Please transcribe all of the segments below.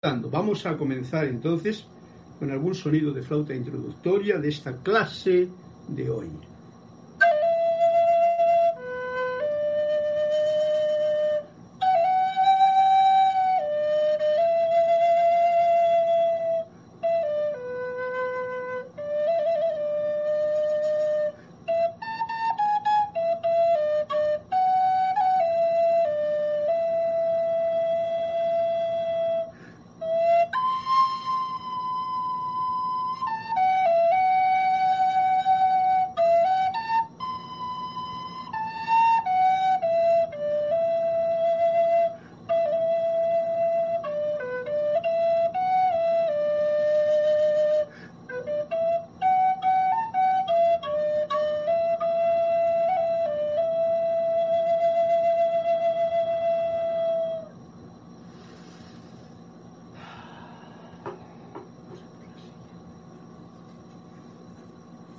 Vamos a comenzar entonces con algún sonido de flauta introductoria de esta clase de hoy.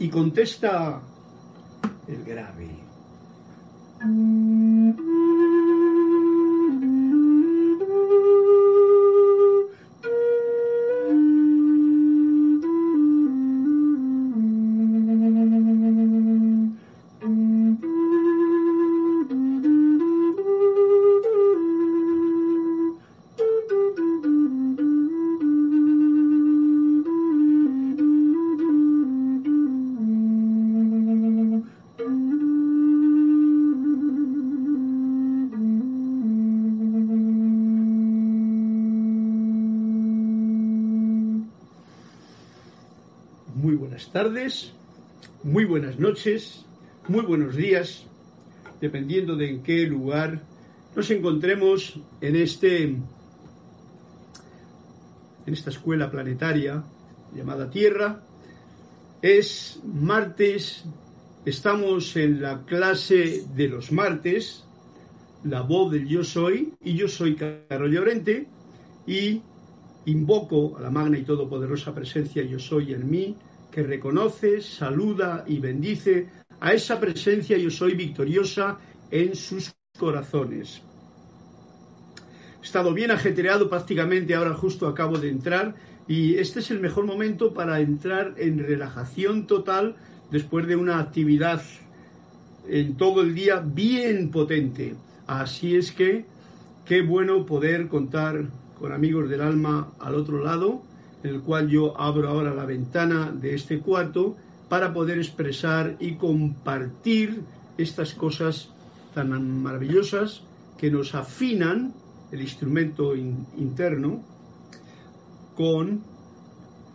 Contesta buenas noches, muy buenos días, dependiendo de en qué lugar nos encontremos en este en esta escuela planetaria llamada Tierra. Es martes, estamos en la clase de los martes, la voz del yo soy, y yo soy Carlos Llorente, y invoco a la magna y todopoderosa presencia yo soy en mí, que reconoce, saluda y bendice a esa presencia yo soy victoriosa en sus corazones. He estado bien ajetreado prácticamente, ahora justo acabo de entrar y este es el mejor momento para entrar en relajación total después de una actividad en todo el día bien potente. Así es que qué bueno poder contar con amigos del alma al otro lado en el cual yo abro ahora la ventana de este cuarto para poder expresar y compartir estas cosas tan maravillosas que nos afinan el instrumento interno con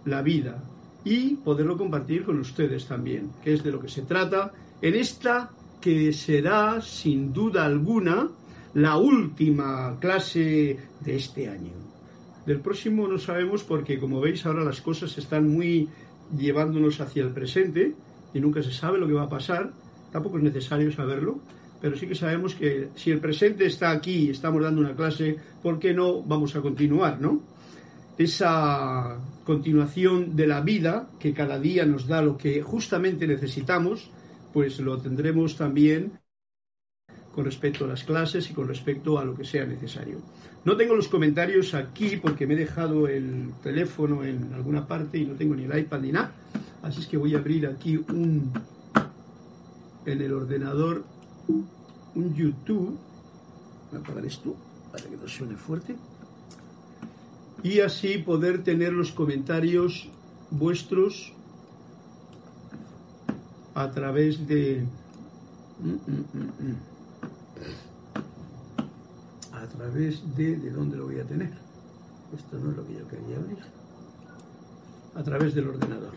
la vida y poderlo compartir con ustedes también, que es de lo que se trata en esta que será sin duda alguna la última clase de este año. Del próximo no sabemos porque, como veis, ahora las cosas están muy llevándonos hacia el presente y nunca se sabe lo que va a pasar. Tampoco es necesario saberlo, pero sí que sabemos que si el presente está aquí estamos dando una clase, ¿por qué no vamos a continuar, no? Esa continuación de la vida que cada día nos da lo que justamente necesitamos, pues lo tendremos también con respecto a las clases y con respecto a lo que sea necesario. No tengo los comentarios aquí porque me he dejado el teléfono en alguna parte y no tengo ni el iPad ni nada. Así es que voy a abrir aquí un en el ordenador un YouTube. Voy a apagar esto para que no suene fuerte. Y así poder tener los comentarios vuestros a través de... Mm, mm, mm, a través de, ¿de dónde lo voy a tener? Esto no es lo que yo quería abrir. A través del ordenador.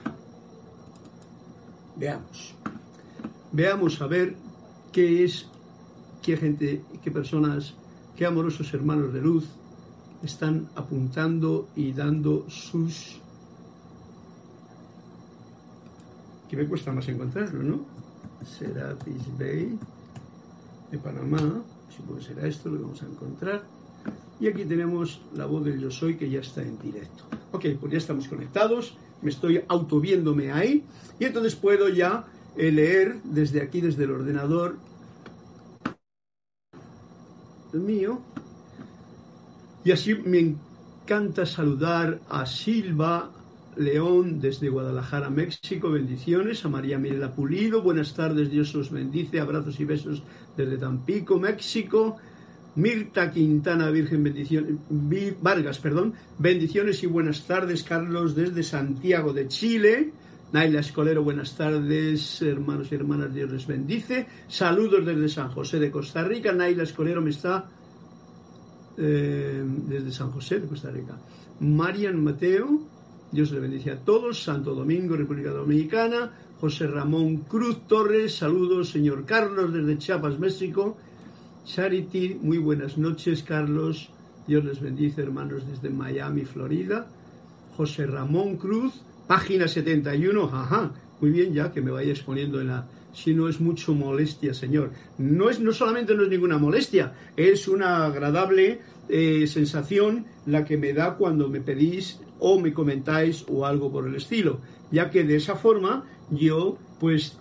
Veamos. Veamos a ver qué es, qué gente, qué personas, qué amorosos hermanos de luz están apuntando y dando sus... que me cuesta más encontrarlo, ¿no? Serapis Bay de Panamá, supongo que será esto lo vamos a encontrar. Y aquí tenemos la voz del yo soy que ya está en directo. Ok, pues ya estamos conectados, me estoy autoviéndome ahí y entonces puedo ya eh, leer desde aquí, desde el ordenador mío y así me encanta saludar a Silva León desde Guadalajara, México. Bendiciones. A María Mirela Pulido. Buenas tardes. Dios os bendice. Abrazos y besos desde Tampico, México. Mirta Quintana Virgen bendiciones, Vargas, perdón, bendiciones y buenas tardes, Carlos, desde Santiago de Chile. Naila Escolero, buenas tardes, hermanos y hermanas, Dios les bendice. Saludos desde San José de Costa Rica. Naila Escolero me está eh, desde San José de Costa Rica. Marian Mateo, Dios les bendice a todos. Santo Domingo, República Dominicana. José Ramón Cruz Torres, saludos, señor Carlos, desde Chiapas, México. Charity, muy buenas noches, Carlos. Dios les bendice, hermanos, desde Miami, Florida. José Ramón Cruz, Página 71, ajá, muy bien ya que me vaya exponiendo en la... Si no es mucho molestia, Señor. No, es, no solamente no es ninguna molestia, es una agradable eh, sensación la que me da cuando me pedís o me comentáis o algo por el estilo, ya que de esa forma yo pues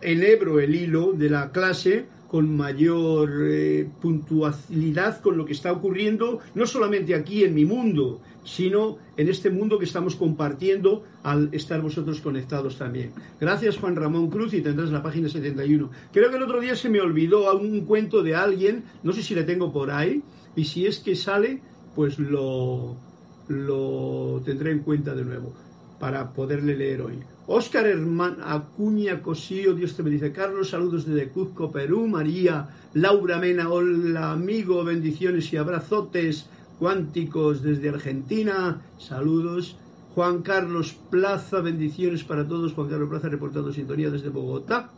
enhebro el hilo de la clase con mayor eh, puntualidad con lo que está ocurriendo, no solamente aquí en mi mundo, sino en este mundo que estamos compartiendo al estar vosotros conectados también. Gracias Juan Ramón Cruz y tendrás la página 71. Creo que el otro día se me olvidó un cuento de alguien, no sé si le tengo por ahí, y si es que sale, pues lo, lo tendré en cuenta de nuevo para poderle leer hoy. Óscar Herman Acuña Cosío, Dios te bendice. Carlos, saludos desde Cuzco, Perú. María Laura Mena, hola amigo, bendiciones y abrazotes cuánticos desde Argentina. Saludos. Juan Carlos Plaza, bendiciones para todos. Juan Carlos Plaza reportando sintonía desde Bogotá.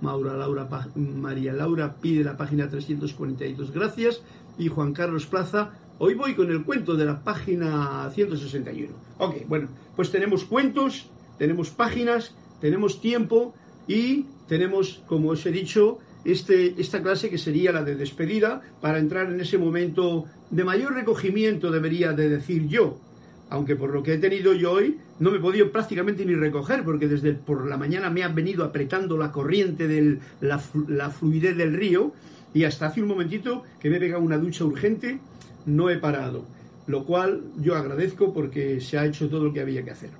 María Laura pide la página 342, gracias. Y Juan Carlos Plaza, hoy voy con el cuento de la página 161. Ok, bueno, pues tenemos cuentos tenemos páginas, tenemos tiempo y tenemos, como os he dicho, este, esta clase que sería la de despedida para entrar en ese momento de mayor recogimiento, debería de decir yo. Aunque por lo que he tenido yo hoy no me he podido prácticamente ni recoger porque desde por la mañana me ha venido apretando la corriente de la, la fluidez del río y hasta hace un momentito que me he pegado una ducha urgente no he parado. Lo cual yo agradezco porque se ha hecho todo lo que había que hacer.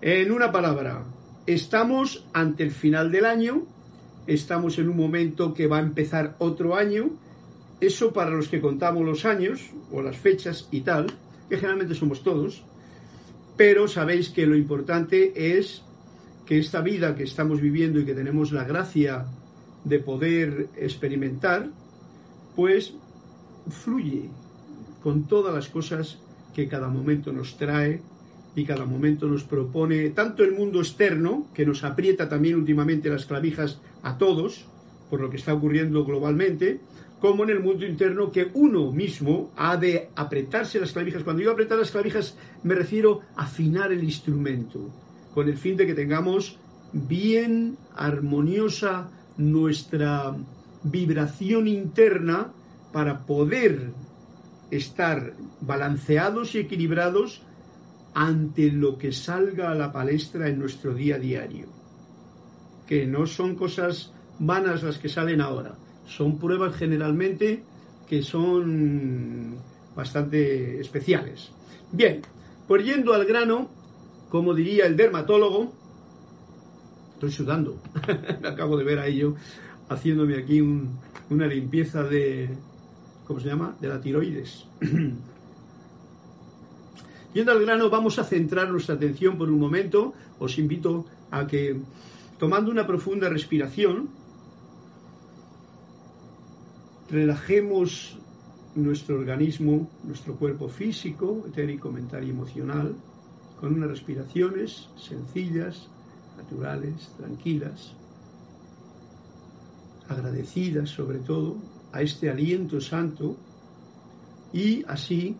En una palabra, estamos ante el final del año, estamos en un momento que va a empezar otro año, eso para los que contamos los años o las fechas y tal, que generalmente somos todos, pero sabéis que lo importante es que esta vida que estamos viviendo y que tenemos la gracia de poder experimentar, pues fluye con todas las cosas que cada momento nos trae y cada momento nos propone tanto el mundo externo, que nos aprieta también últimamente las clavijas a todos, por lo que está ocurriendo globalmente, como en el mundo interno que uno mismo ha de apretarse las clavijas. Cuando yo apretar las clavijas me refiero a afinar el instrumento, con el fin de que tengamos bien armoniosa nuestra vibración interna para poder estar balanceados y equilibrados ante lo que salga a la palestra en nuestro día a diario. Que no son cosas vanas las que salen ahora, son pruebas generalmente que son bastante especiales. Bien, pues yendo al grano, como diría el dermatólogo, estoy sudando, acabo de ver a ello, haciéndome aquí una limpieza de, ¿cómo se llama?, de la tiroides. Yendo al grano, vamos a centrar nuestra atención por un momento. Os invito a que, tomando una profunda respiración, relajemos nuestro organismo, nuestro cuerpo físico, etérico, mental y emocional, con unas respiraciones sencillas, naturales, tranquilas, agradecidas sobre todo a este aliento santo y así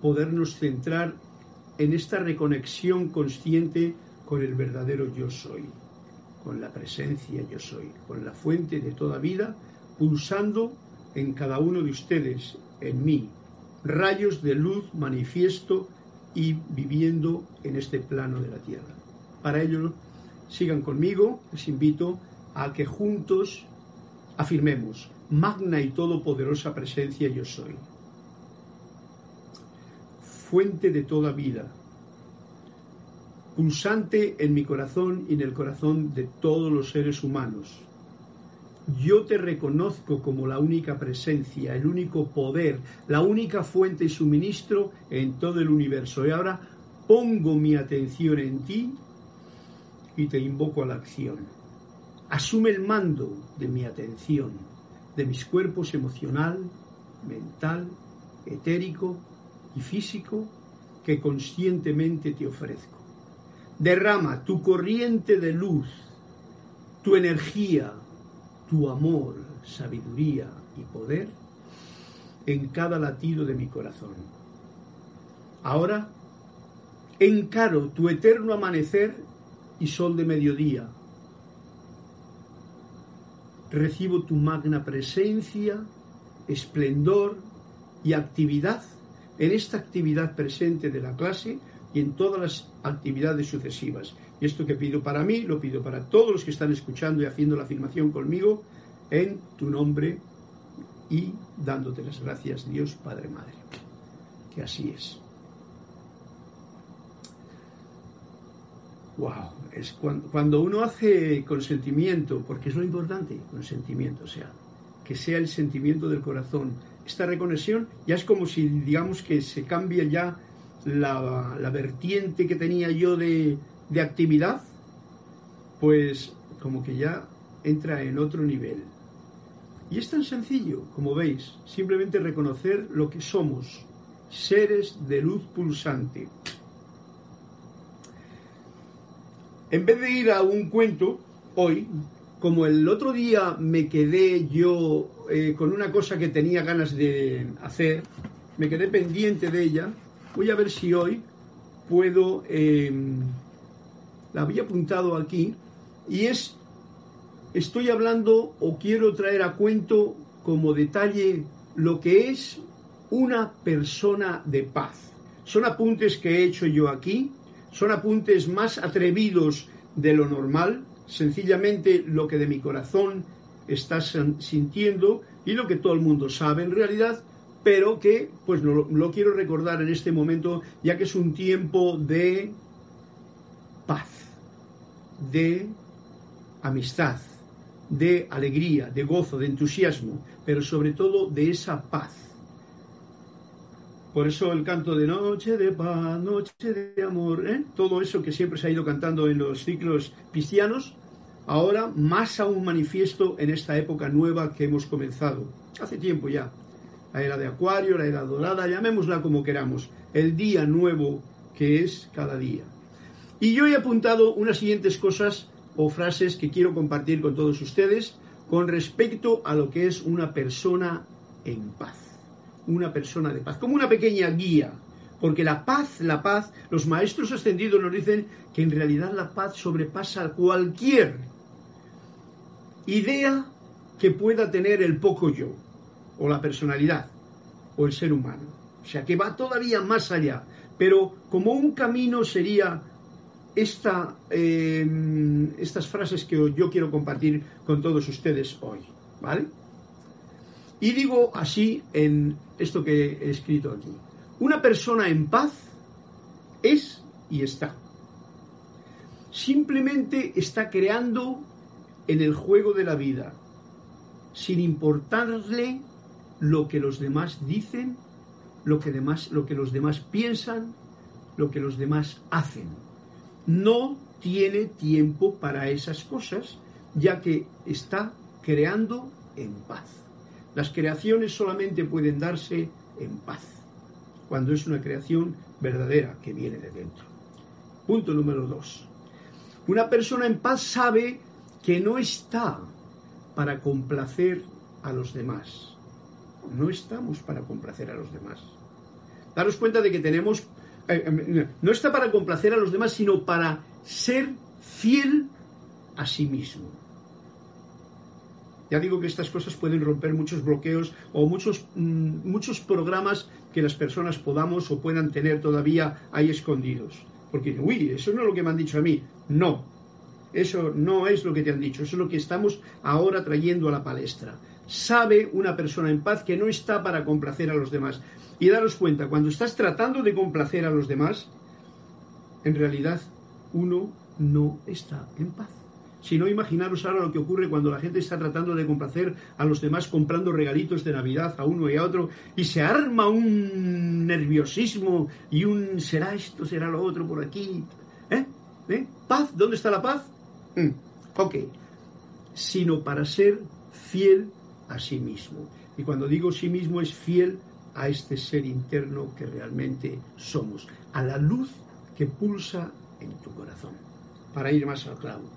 podernos centrar en esta reconexión consciente con el verdadero yo soy, con la presencia yo soy, con la fuente de toda vida, pulsando en cada uno de ustedes, en mí, rayos de luz manifiesto y viviendo en este plano de la tierra. Para ello, sigan conmigo, les invito a que juntos afirmemos, magna y todopoderosa presencia yo soy fuente de toda vida, pulsante en mi corazón y en el corazón de todos los seres humanos. Yo te reconozco como la única presencia, el único poder, la única fuente y suministro en todo el universo. Y ahora pongo mi atención en ti y te invoco a la acción. Asume el mando de mi atención, de mis cuerpos emocional, mental, etérico y físico que conscientemente te ofrezco. Derrama tu corriente de luz, tu energía, tu amor, sabiduría y poder en cada latido de mi corazón. Ahora encaro tu eterno amanecer y sol de mediodía. Recibo tu magna presencia, esplendor y actividad en esta actividad presente de la clase y en todas las actividades sucesivas. Y esto que pido para mí, lo pido para todos los que están escuchando y haciendo la afirmación conmigo, en tu nombre y dándote las gracias, Dios Padre Madre. Que así es. Wow, es cuando, cuando uno hace consentimiento, porque es lo importante, consentimiento, o sea, que sea el sentimiento del corazón. Esta reconexión ya es como si, digamos, que se cambia ya la, vertiente que tenía yo de, de actividad, pues como que ya entra en otro nivel. Y es tan sencillo, como veis, simplemente reconocer lo que somos, seres de luz pulsante. En vez de ir a un cuento, hoy, como el otro día me quedé yo eh, con una cosa que tenía ganas de hacer, me quedé pendiente de ella, voy a ver si hoy puedo, em, la había apuntado aquí, y es, estoy hablando o quiero traer a cuento como detalle lo que es una persona de paz. Son apuntes que he hecho yo aquí, son apuntes más atrevidos de lo normal, sencillamente lo que de mi corazón estás sintiendo y lo que todo el mundo sabe en realidad, pero que pues lo, lo quiero recordar en este momento ya que es un tiempo de paz, de amistad, de alegría, de gozo, de entusiasmo, pero sobre todo de esa paz. Por eso el canto de noche de paz, noche de amor, ¿eh? todo eso que siempre se ha ido cantando en los ciclos cristianos, ahora más aún manifiesto en esta época nueva que hemos comenzado, hace tiempo ya. La era de Acuario, la era dorada, llamémosla como queramos, el día nuevo que es cada día. Y yo he apuntado unas siguientes cosas o frases que quiero compartir con todos ustedes con respecto a lo que es una persona en paz una persona de paz, como una pequeña guía, porque la paz, la paz, los maestros ascendidos nos dicen que en realidad la paz sobrepasa cualquier idea que pueda tener el poco yo, o la personalidad, o el ser humano. O sea, que va todavía más allá. Pero como un camino sería esta, eh, estas frases que yo quiero compartir con todos ustedes hoy. ¿Vale? Y digo así en esto que he escrito aquí. Una persona en paz es y está. Simplemente está creando en el juego de la vida, sin importarle lo que los demás dicen, lo que, lo que los demás piensan, lo que los demás hacen. No tiene tiempo para esas cosas, ya que está creando en paz. Las creaciones solamente pueden darse en paz, cuando es una creación verdadera que viene de dentro. Punto número dos. Una persona en paz sabe que no está para complacer a los demás. No estamos para complacer a los demás. Daros cuenta de que tenemos, eh, eh, no está para complacer a los demás, sino para ser fiel a sí mismo. Ya digo que estas cosas pueden romper muchos bloqueos o muchos, mm, muchos programas que las personas podamos o puedan tener todavía ahí escondidos. Porque, uy, eso no es lo que me han dicho a mí. No, eso no es lo que te han dicho, eso es lo que estamos ahora trayendo a la palestra. sabe una persona en paz que no está para complacer a los demás. Y daros cuenta, cuando estás tratando de complacer a los demás, en realidad uno no está en paz. Si no, imaginaros ahora lo que ocurre cuando la gente está tratando de complacer a los demás comprando regalitos de Navidad a uno y a otro y se arma un nerviosismo y un será esto, será lo otro por aquí. ¿Eh? ¿Eh? ¿Paz? ¿Dónde está la paz? Mm. Ok. Sino para ser fiel a sí mismo. Y cuando digo sí mismo es fiel a este ser interno que realmente somos, a la luz que pulsa en tu corazón. Para ir más al clavo.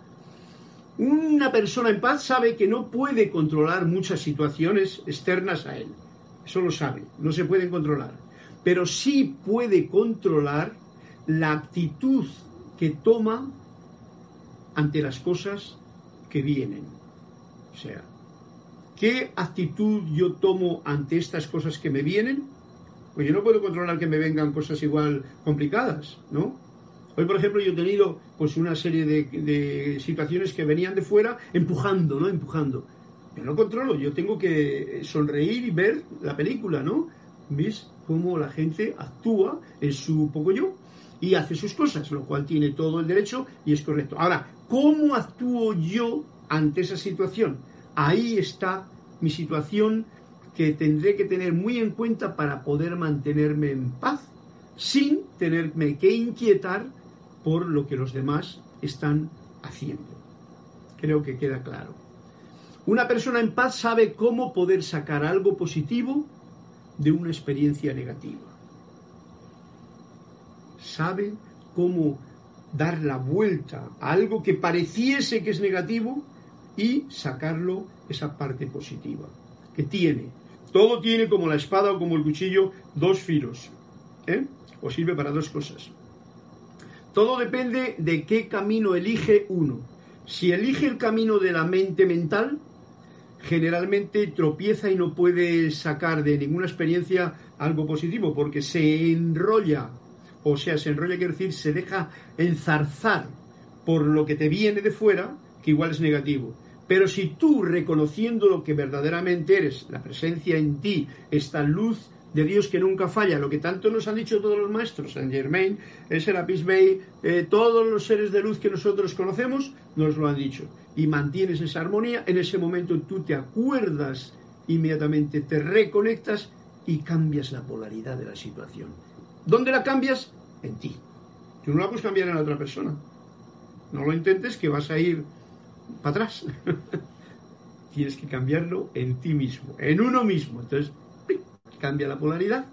Una persona en paz sabe que no puede controlar muchas situaciones externas a él. Eso lo sabe, no se pueden controlar. Pero sí puede controlar la actitud que toma ante las cosas que vienen. O sea, ¿qué actitud yo tomo ante estas cosas que me vienen? Pues yo no puedo controlar que me vengan cosas igual complicadas, ¿no? Hoy, por ejemplo, yo he tenido pues una serie de, situaciones que venían de fuera empujando, ¿no? Empujando. Yo no controlo, yo tengo que sonreír y ver la película, ¿no? ¿Ves cómo la gente actúa en su poco yo y hace sus cosas, lo cual tiene todo el derecho y es correcto. Ahora, ¿cómo actúo yo ante esa situación? Ahí está mi situación que tendré que tener muy en cuenta para poder mantenerme en paz sin tenerme que inquietar por lo que los demás están haciendo. Creo que queda claro. Una persona en paz sabe cómo poder sacar algo positivo de una experiencia negativa. Sabe cómo dar la vuelta a algo que pareciese que es negativo y sacarlo esa parte positiva que tiene. Todo tiene como la espada o como el cuchillo dos filos. ¿eh? O sirve para dos cosas. Todo depende de qué camino elige uno. Si elige el camino de la mente mental, generalmente tropieza y no puede sacar de ninguna experiencia algo positivo, porque se enrolla, o sea, se enrolla quiere decir, se deja enzarzar por lo que te viene de fuera, que igual es negativo. Pero si tú, reconociendo lo que verdaderamente eres, la presencia en ti, esta luz de Dios que nunca falla, lo que tanto nos han dicho todos los maestros, Saint Germain, el Serapis Bay, eh, todos los seres de luz que nosotros conocemos, nos lo han dicho. Y mantienes esa armonía, en ese momento tú te acuerdas, inmediatamente te reconectas y cambias la polaridad de la situación. ¿Dónde la cambias? En ti. Tú no la puedes cambiar en la otra persona. No lo intentes que vas a ir para atrás. Tienes que cambiarlo en ti mismo, en uno mismo. Entonces, cambia la polaridad,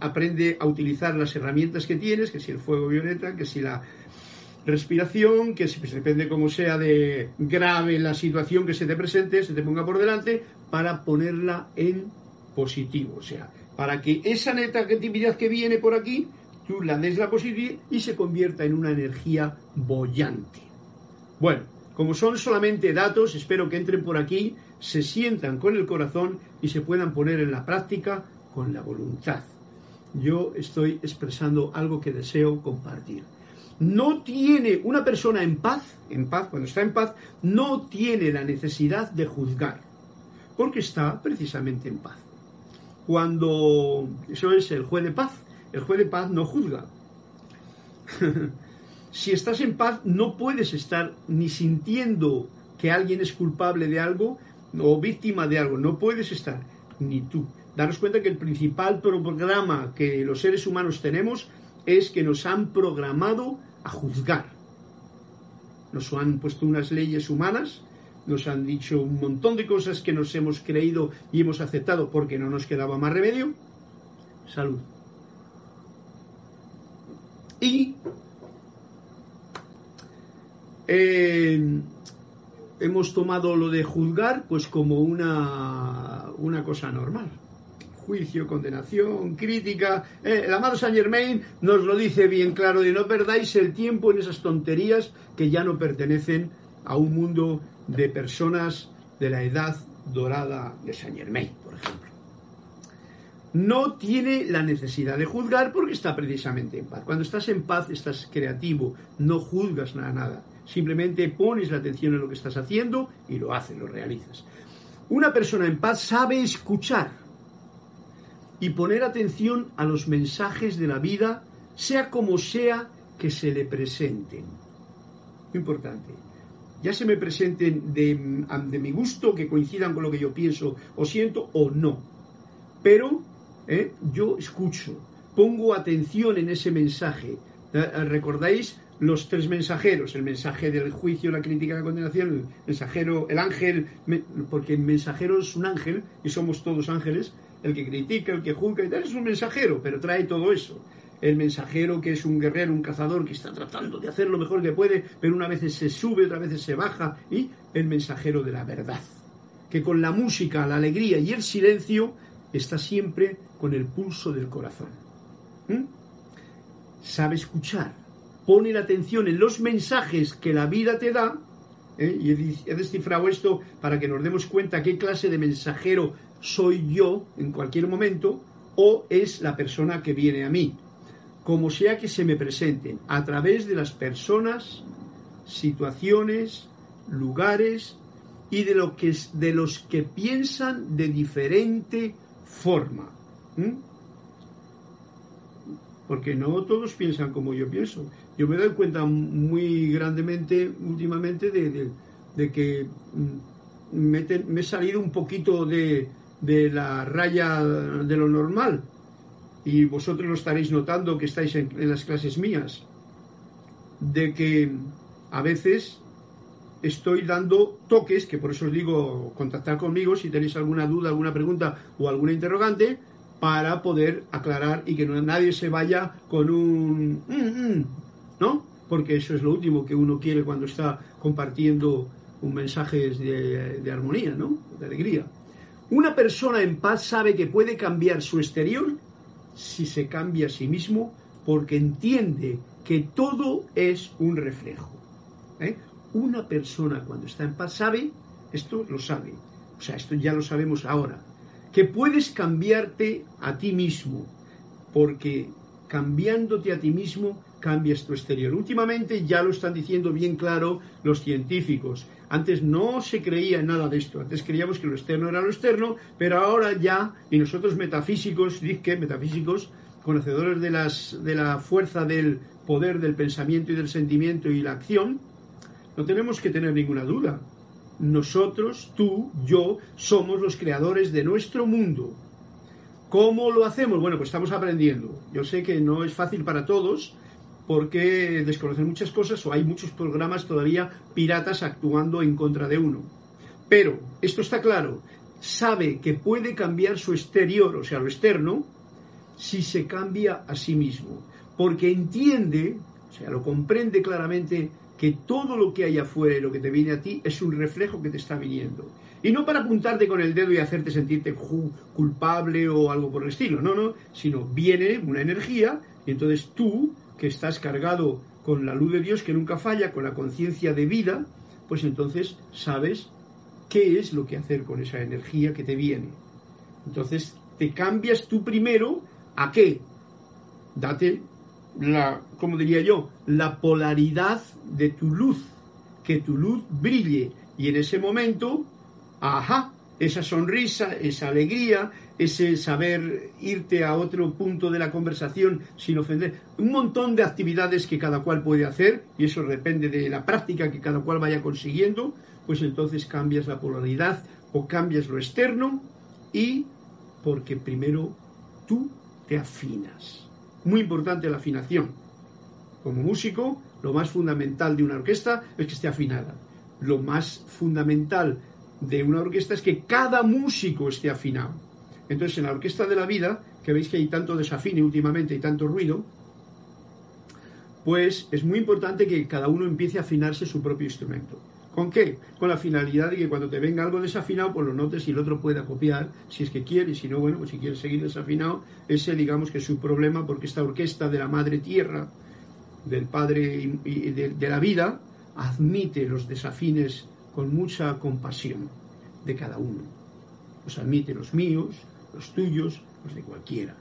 aprende a utilizar las herramientas que tienes, que si el fuego violeta, que si la respiración, que si pues, depende cómo sea de grave la situación que se te presente, se te ponga por delante, para ponerla en positivo, o sea, para que esa negatividad que viene por aquí, tú la des la positividad y se convierta en una energía bollante. Bueno, como son solamente datos, espero que entren por aquí se sientan con el corazón y se puedan poner en la práctica con la voluntad. Yo estoy expresando algo que deseo compartir. No tiene una persona en paz, en paz, cuando está en paz, no tiene la necesidad de juzgar, porque está precisamente en paz. Cuando eso es el juez de paz, el juez de paz no juzga. si estás en paz, no puedes estar ni sintiendo que alguien es culpable de algo, o víctima de algo, no puedes estar, ni tú. Daros cuenta que el principal programa que los seres humanos tenemos es que nos han programado a juzgar. Nos han puesto unas leyes humanas, nos han dicho un montón de cosas que nos hemos creído y hemos aceptado porque no nos quedaba más remedio. Salud. Y eh, hemos tomado lo de juzgar pues como una, una cosa normal. Juicio, condenación, crítica. Eh, el amado Saint Germain nos lo dice bien claro de no perdáis el tiempo en esas tonterías que ya no pertenecen a un mundo de personas de la edad dorada de Saint Germain, por ejemplo. No tiene la necesidad de juzgar porque está precisamente en paz. Cuando estás en paz estás creativo, no juzgas nada, nada Simplemente pones la atención en lo que estás haciendo y lo haces, lo realizas. Una persona en paz sabe escuchar y poner atención a los mensajes de la vida, sea como sea que se le presenten. Importante. Ya se me presenten de, de mi gusto, que coincidan con lo que yo pienso o siento o no. Pero ¿eh? yo escucho, pongo atención en ese mensaje. Eh, ¿Recordáis los tres mensajeros? El mensaje del juicio, la crítica, la condenación, el mensajero, el ángel, porque el mensajero es un ángel y somos todos ángeles, el que critica, el que juzga y tal, es un mensajero, pero trae todo eso. El mensajero que es un guerrero, un cazador que está tratando de hacer lo mejor que puede, pero una vez se sube, otra vez se baja, y el mensajero de la verdad, que con la música, la alegría y el silencio está siempre con el pulso del corazón. ¿Mm? Sabe escuchar, pone la atención en los mensajes que la vida te da, ¿eh? y he descifrado esto para que nos demos cuenta qué clase de mensajero soy yo en cualquier momento o es la persona que viene a mí, como sea que se me presenten, a través de las personas, situaciones, lugares y de, que, de los que piensan de diferente forma. Porque no todos piensan como yo pienso. Yo me doy cuenta muy grandemente últimamente de, que mm, me, he salido un poquito de, de la raya de lo normal. Y vosotros lo estaréis notando que estáis en, las clases mías. De que a veces estoy dando toques, que por eso os digo contactar conmigo si tenéis alguna duda, alguna pregunta o alguna interrogante, para poder aclarar y que no, nadie se vaya con un... Mm, mm", ¿No? Porque eso es lo último que uno quiere cuando está compartiendo un mensaje de, armonía, ¿no? De alegría. Una persona en paz sabe que puede cambiar su exterior si se cambia a sí mismo porque entiende que todo es un reflejo. ¿eh? Una persona cuando está en paz sabe, esto lo sabe, o sea, esto ya lo sabemos ahora, que puedes cambiarte a ti mismo, porque cambiándote a ti mismo cambias tu exterior. Últimamente ya lo están diciendo bien claro los científicos. Antes no se creía en nada de esto. Antes creíamos que lo externo era lo externo, pero ahora ya, y nosotros metafísicos, que metafísicos, conocedores de, las, de la fuerza del poder del pensamiento y del sentimiento y la acción, no tenemos que tener ninguna duda. Nosotros, tú, yo, somos los creadores de nuestro mundo. ¿Cómo lo hacemos? Bueno, pues estamos aprendiendo. Yo sé que no es fácil para todos, porque desconocen muchas cosas o hay muchos programas todavía piratas actuando en contra de uno. Pero esto está claro, sabe que puede cambiar su exterior, o sea, lo externo, si se cambia a sí mismo, porque entiende, o sea, lo comprende claramente que todo lo que hay afuera y lo que te viene a ti es un reflejo que te está viniendo. Y no para apuntarte con el dedo y hacerte sentirte culpable o algo por el estilo, no, no, sino viene una energía y entonces tú que estás cargado con la luz de Dios que nunca falla, con la conciencia de vida, pues entonces sabes qué es lo que hacer con esa energía que te viene. Entonces te cambias tú primero a qué? Date la, como diría yo, la polaridad de tu luz, que tu luz brille y en ese momento, ajá, esa sonrisa, esa alegría, ese saber irte a otro punto de la conversación sin ofender, un montón de actividades que cada cual puede hacer, y eso depende de la práctica que cada cual vaya consiguiendo, pues entonces cambias la polaridad o cambias lo externo y porque primero tú te afinas. Muy importante la afinación. Como músico, lo más fundamental de una orquesta es que esté afinada. Lo más fundamental de una orquesta es que cada músico esté afinado. Entonces, en la orquesta de la vida, que veis que hay tanto desafine últimamente y tanto ruido, pues es muy importante que cada uno empiece a afinarse su propio instrumento. ¿Con qué? Con la finalidad de que cuando te venga algo desafinado, pues lo notes y el otro pueda copiar, si es que quiere, y si no, bueno, pues si quiere seguir desafinado, ese digamos que es su problema, porque esta orquesta de la madre tierra, del padre y de la vida, admite los desafines con mucha compasión de cada uno. Los admite los míos, los tuyos, los de cualquiera.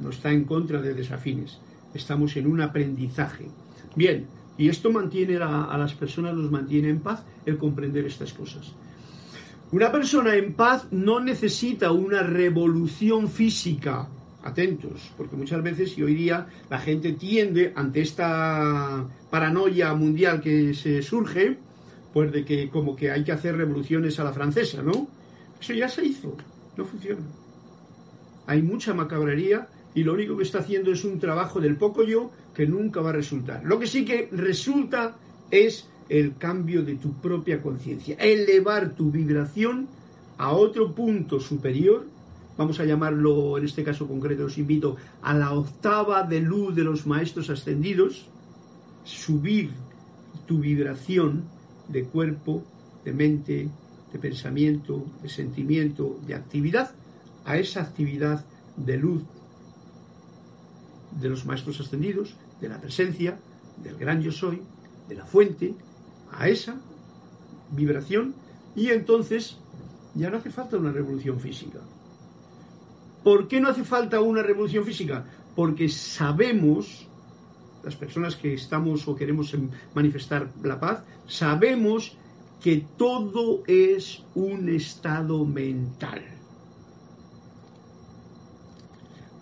No está en contra de desafines. Estamos en un aprendizaje. Bien, y esto mantiene a, las personas, los mantiene en paz el comprender estas cosas. Una persona en paz no necesita una revolución física. Atentos, porque muchas veces y hoy día la gente tiende ante esta paranoia mundial que se surge, pues de que como que hay que hacer revoluciones a la francesa, ¿no? Eso ya se hizo, no funciona. Hay mucha macabrería y lo único que está haciendo es un trabajo del poco yo que nunca va a resultar. Lo que sí que resulta es el cambio de tu propia conciencia, elevar tu vibración a otro punto superior, vamos a llamarlo en este caso concreto, os invito a la octava de luz de los maestros ascendidos, subir tu vibración de cuerpo, de mente, de pensamiento, de sentimiento, de actividad, a esa actividad de luz de los maestros ascendidos, de la presencia, del gran yo soy, de la fuente, a esa vibración y entonces ya no hace falta una revolución física. ¿Por qué no hace falta una revolución física? Porque sabemos, las personas que estamos o queremos manifestar la paz, sabemos que todo es un estado mental.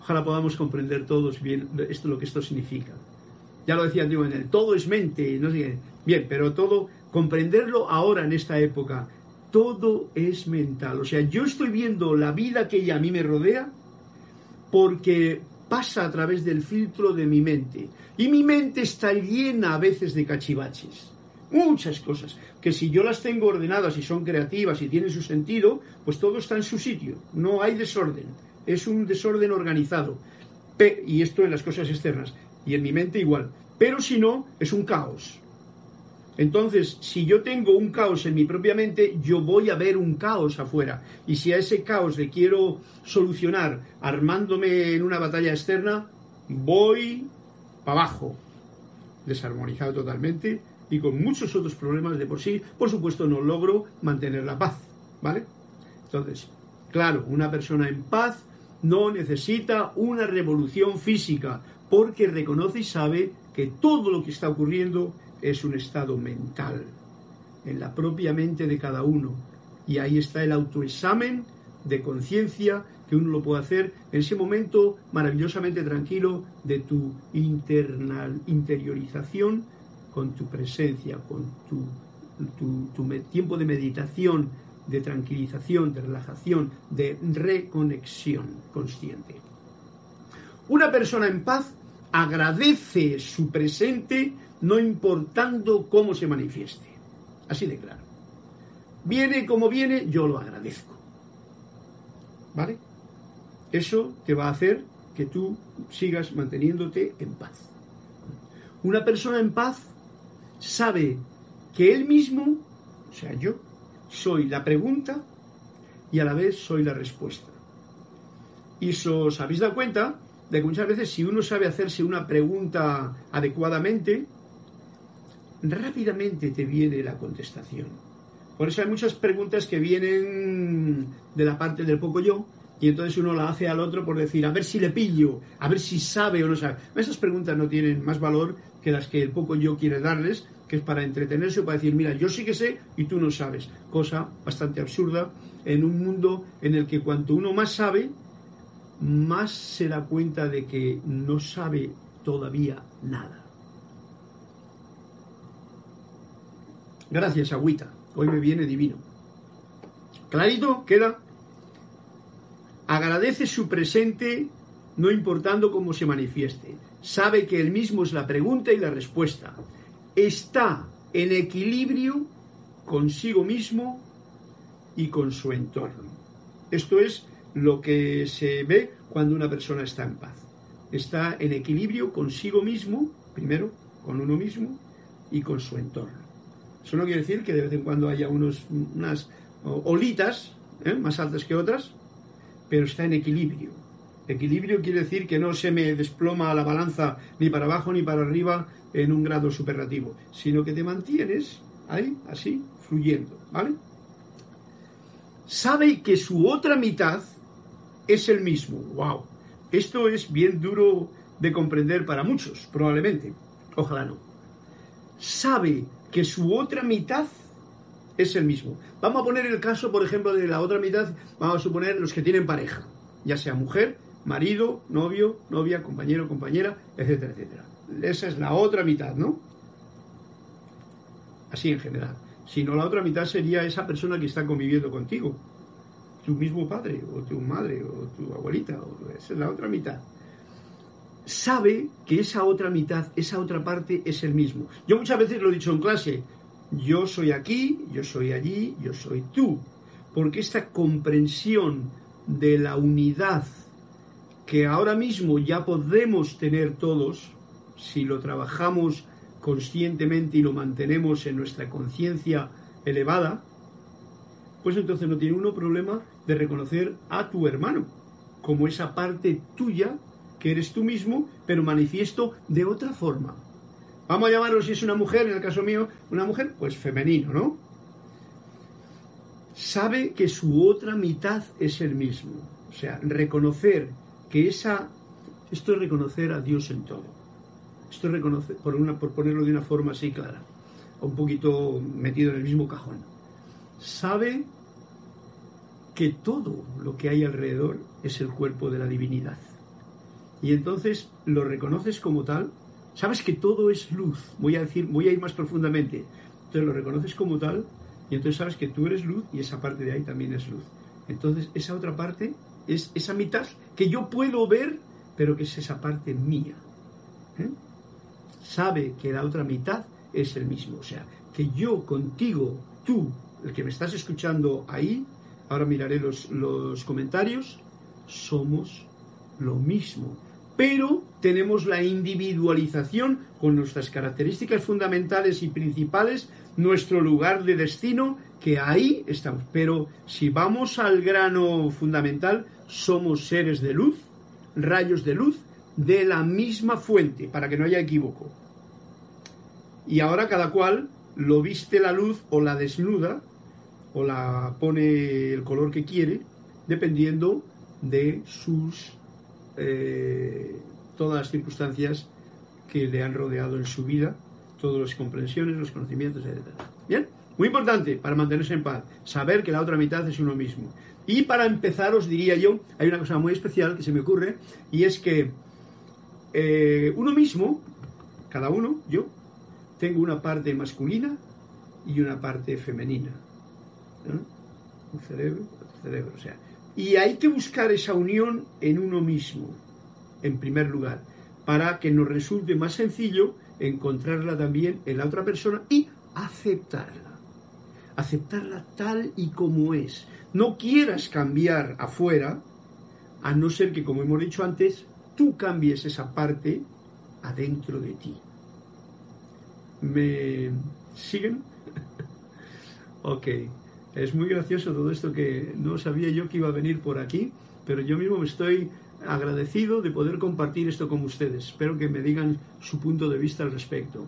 Ojalá podamos comprender todos bien esto lo que esto significa. Ya lo decía en el todo es mente, no sé Bien, pero todo, comprenderlo ahora en esta época, todo es mental. O sea, yo estoy viendo la vida que a mí me rodea porque pasa a través del filtro de mi mente. Y mi mente está llena a veces de cachivaches. Muchas cosas, que si yo las tengo ordenadas y son creativas y tienen su sentido, pues todo está en su sitio. No hay desorden. Es un desorden organizado. y esto en las cosas externas. Y en mi mente igual. Pero si no, es un caos. Entonces, si yo tengo un caos en mi propia mente, yo voy a ver un caos afuera. Y si a ese caos le quiero solucionar armándome en una batalla externa, voy para abajo, desarmonizado totalmente y con muchos otros problemas de por sí. Por supuesto, no logro mantener la paz, ¿vale? Entonces, claro, una persona en paz no necesita una revolución física porque reconoce y sabe que todo lo que está ocurriendo es un estado mental, en la propia mente de cada uno. Y ahí está el autoexamen de conciencia que uno lo puede hacer en ese momento maravillosamente tranquilo de tu internal, interiorización con tu presencia, con tu, tu tiempo de meditación, de tranquilización, de relajación, de reconexión consciente. Una persona en paz agradece su presente no importando cómo se manifieste. Así de claro. Viene como viene, yo lo agradezco. ¿Vale? Eso te va a hacer que tú sigas manteniéndote en paz. Una persona en paz sabe que él mismo, o sea, yo, soy la pregunta y a la vez soy la respuesta. Y os habéis dado cuenta de que muchas veces si uno sabe hacerse una pregunta adecuadamente, rápidamente te viene la contestación. Por eso hay muchas preguntas que vienen de la parte del poco yo, y entonces uno la hace al otro por decir, a ver si le pillo, a ver si sabe o no sabe. Esas preguntas no tienen más valor que las que el poco yo quiere darles, que es para entretenerse o para decir, mira, yo sí que sé y tú no sabes. Cosa bastante absurda en un mundo en el que cuanto uno más sabe, más se da cuenta de que no sabe todavía nada. Gracias, agüita. Hoy me viene divino. ¿Clarito? ¿Queda? Agradece su presente no importando cómo se manifieste. Sabe que él mismo es la pregunta y la respuesta. Está en equilibrio consigo mismo y con su entorno. Esto es lo que se ve cuando una persona está en paz. Está en equilibrio consigo mismo, primero, con uno mismo y con su entorno. Eso no quiere decir que de vez en cuando haya unos, unas olitas ¿eh? más altas que otras, pero está en equilibrio. Equilibrio quiere decir que no se me desploma la balanza ni para abajo ni para arriba en un grado superlativo, sino que te mantienes ahí, así, fluyendo, ¿vale? Sabe que su otra mitad es el mismo. ¡Wow! Esto es bien duro de comprender para muchos, probablemente. Ojalá no. Sabe que su otra mitad es el mismo. Vamos a poner el caso, por ejemplo, de la otra mitad, vamos a suponer los que tienen pareja, ya sea mujer, marido, novio, novia, compañero, compañera, etcétera, etcétera. Esa es la otra mitad, ¿no? Así en general. Si no, la otra mitad sería esa persona que está conviviendo contigo, tu mismo padre, o tu madre, o tu abuelita, o esa es la otra mitad sabe que esa otra mitad, esa otra parte es el mismo. Yo muchas veces lo he dicho en clase, yo soy aquí, yo soy allí, yo soy tú, porque esta comprensión de la unidad que ahora mismo ya podemos tener todos, si lo trabajamos conscientemente y lo mantenemos en nuestra conciencia elevada, pues entonces no tiene uno problema de reconocer a tu hermano como esa parte tuya que eres tú mismo, pero manifiesto de otra forma. Vamos a llamarlo, si es una mujer, en el caso mío, una mujer, pues femenino, ¿no? Sabe que su otra mitad es el mismo. O sea, reconocer que esa... Esto es reconocer a Dios en todo. Esto es reconocer, por, una, por ponerlo de una forma así clara, un poquito metido en el mismo cajón. Sabe que todo lo que hay alrededor es el cuerpo de la divinidad y entonces lo reconoces como tal, sabes que todo es luz, voy a decir, voy a ir más profundamente, entonces lo reconoces como tal y entonces sabes que tú eres luz y esa parte de ahí también es luz. Entonces esa otra parte es esa mitad que yo puedo ver, pero que es esa parte mía. ¿eh? Sabe que la otra mitad es el mismo, o sea, que yo contigo, tú, el que me estás escuchando ahí, ahora miraré los, los comentarios, somos lo mismo, pero tenemos la individualización con nuestras características fundamentales y principales, nuestro lugar de destino, que ahí estamos. Pero si vamos al grano fundamental, somos seres de luz, rayos de luz, de la misma fuente, para que no haya equívoco. Y ahora cada cual lo viste la luz o la desnuda, o la pone el color que quiere, dependiendo de sus eh, todas las circunstancias que le han rodeado en su vida, todas las comprensiones, los conocimientos, etc. Bien, muy importante para mantenerse en paz, saber que la otra mitad es uno mismo. Y para empezar, os diría yo, hay una cosa muy especial que se me ocurre, y es que eh, uno mismo, cada uno, yo, tengo una parte masculina y una parte femenina. Un cerebro, otro cerebro. O sea, y hay que buscar esa unión en uno mismo, en primer lugar, para que nos resulte más sencillo encontrarla también en la otra persona y aceptarla. Aceptarla tal y como es. No quieras cambiar afuera, a no ser que, como hemos dicho antes, tú cambies esa parte adentro de ti. ¿Me siguen? ok. Es muy gracioso todo esto que no sabía yo que iba a venir por aquí, pero yo mismo me estoy agradecido de poder compartir esto con ustedes. Espero que me digan su punto de vista al respecto.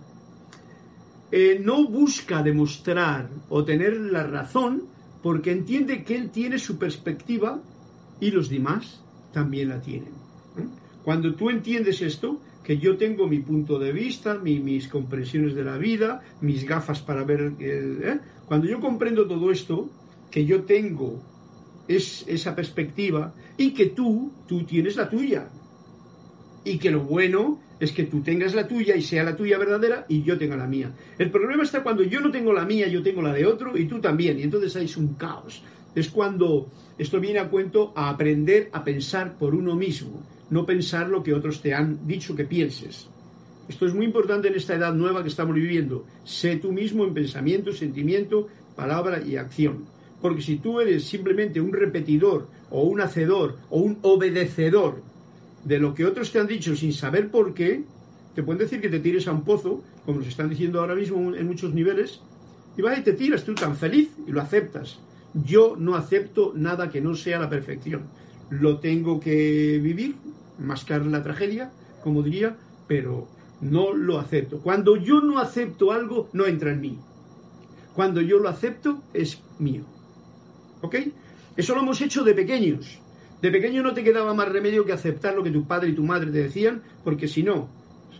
Eh, no busca demostrar o tener la razón porque entiende que él tiene su perspectiva y los demás también la tienen. ¿eh? Cuando tú entiendes esto, que yo tengo mi punto de vista, mis comprensiones de la vida, mis gafas para ver... ¿eh? Cuando yo comprendo todo esto, que yo tengo es, esa perspectiva y que tú, tú tienes la tuya. Y que lo bueno es que tú tengas la tuya y sea la tuya verdadera y yo tenga la mía. El problema está cuando yo no tengo la mía, yo tengo la de otro y tú también. Y entonces hay un caos. Es cuando esto viene a cuento a aprender a pensar por uno mismo no pensar lo que otros te han dicho que pienses. Esto es muy importante en esta edad nueva que estamos viviendo. Sé tú mismo en pensamiento, sentimiento, palabra y acción. Porque si tú eres simplemente un repetidor o un hacedor o un obedecedor de lo que otros te han dicho sin saber por qué, te pueden decir que te tires a un pozo, como nos están diciendo ahora mismo en muchos niveles, y vas y te tiras tú tan feliz y lo aceptas. Yo no acepto nada que no sea la perfección. Lo tengo que vivir, mascar la tragedia, como diría, pero no lo acepto. Cuando yo no acepto algo, no entra en mí. Cuando yo lo acepto, es mío. ¿Ok? Eso lo hemos hecho de pequeños. De pequeño no te quedaba más remedio que aceptar lo que tu padre y tu madre te decían, porque si no,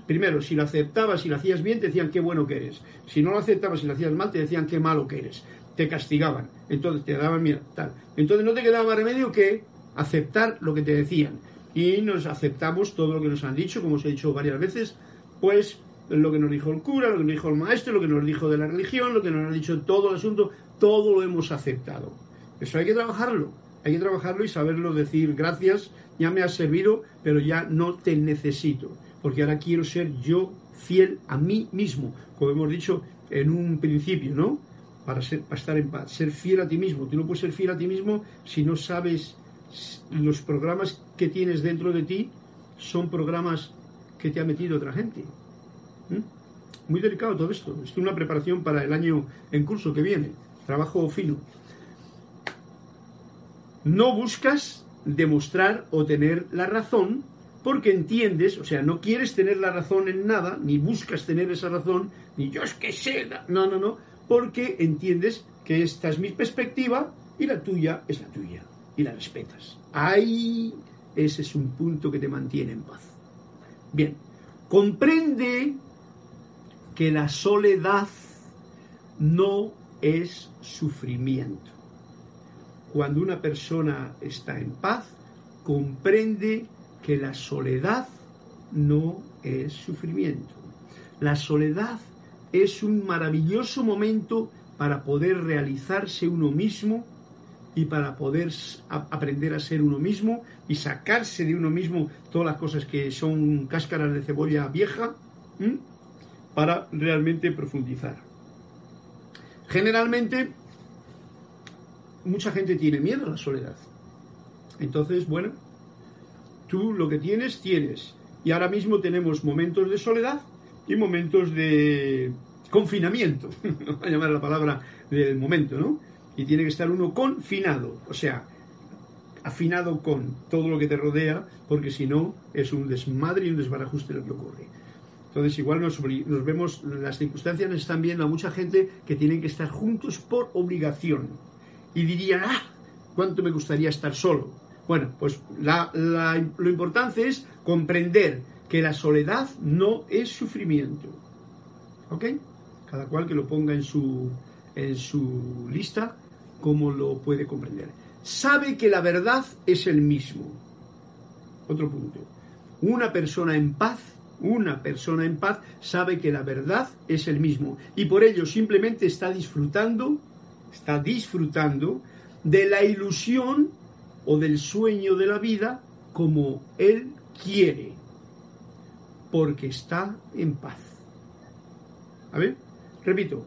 primero, si lo aceptabas y lo hacías bien, te decían qué bueno que eres. Si no lo aceptabas y lo hacías mal, te decían qué malo que eres. te castigaban, entonces te daban miedo, tal. Entonces no te quedaba más remedio que aceptar lo que te decían. Y nos aceptamos todo lo que nos han dicho, como os he dicho varias veces, pues lo que nos dijo el cura, lo que nos dijo el maestro, lo que nos dijo de la religión, lo que nos ha dicho todo el asunto, todo lo hemos aceptado. Eso hay que trabajarlo, hay que trabajarlo y saberlo decir gracias, ya me has servido, pero ya no te necesito, porque ahora quiero ser yo fiel a mí mismo, como hemos dicho en un principio, ¿no? Para, ser, para estar en paz, ser fiel a ti mismo. Tú no puedes ser fiel a ti mismo si no sabes los programas que tienes dentro de ti son programas que te ha metido otra gente. ¿Mm? Muy delicado todo esto. Esto es una preparación para el año en curso que viene. Trabajo fino. No buscas demostrar o tener la razón porque entiendes, o sea, no quieres tener la razón en nada, ni buscas tener esa razón, ni yo es que sé, no, no, no, porque entiendes que esta es mi perspectiva y la tuya es la tuya y la respetas. Ahí ese es un punto que te mantiene en paz. Bien, comprende que la soledad no es sufrimiento. Cuando una persona está en paz, comprende que la soledad no es sufrimiento. La soledad es un maravilloso momento para poder realizarse uno mismo y para poder aprender a ser uno mismo y sacarse de uno mismo todas las cosas que son cáscaras de cebolla vieja para realmente profundizar. Generalmente, mucha gente tiene miedo a la soledad. Entonces, bueno, tú lo que tienes, tienes. Y ahora mismo tenemos momentos de soledad y momentos de confinamiento, a llamar la palabra del momento, ¿no? Y tiene que estar uno confinado, o sea, afinado con todo lo que te rodea, porque si no es un desmadre y un desbarajuste lo que ocurre. Entonces igual nos, vemos, las circunstancias nos están viendo a mucha gente que tienen que estar juntos por obligación. Y dirían, ah, ¿cuánto me gustaría estar solo? Bueno, pues lo importante es comprender que la soledad no es sufrimiento. ¿Ok? Cada cual que lo ponga en su, en su lista como lo puede comprender. Sabe que la verdad es el mismo. Otro punto. Una persona en paz una persona en paz sabe que la verdad es el mismo y por ello simplemente está disfrutando, está disfrutando de la ilusión o del sueño de la vida como él quiere, porque está en paz. A ver, repito,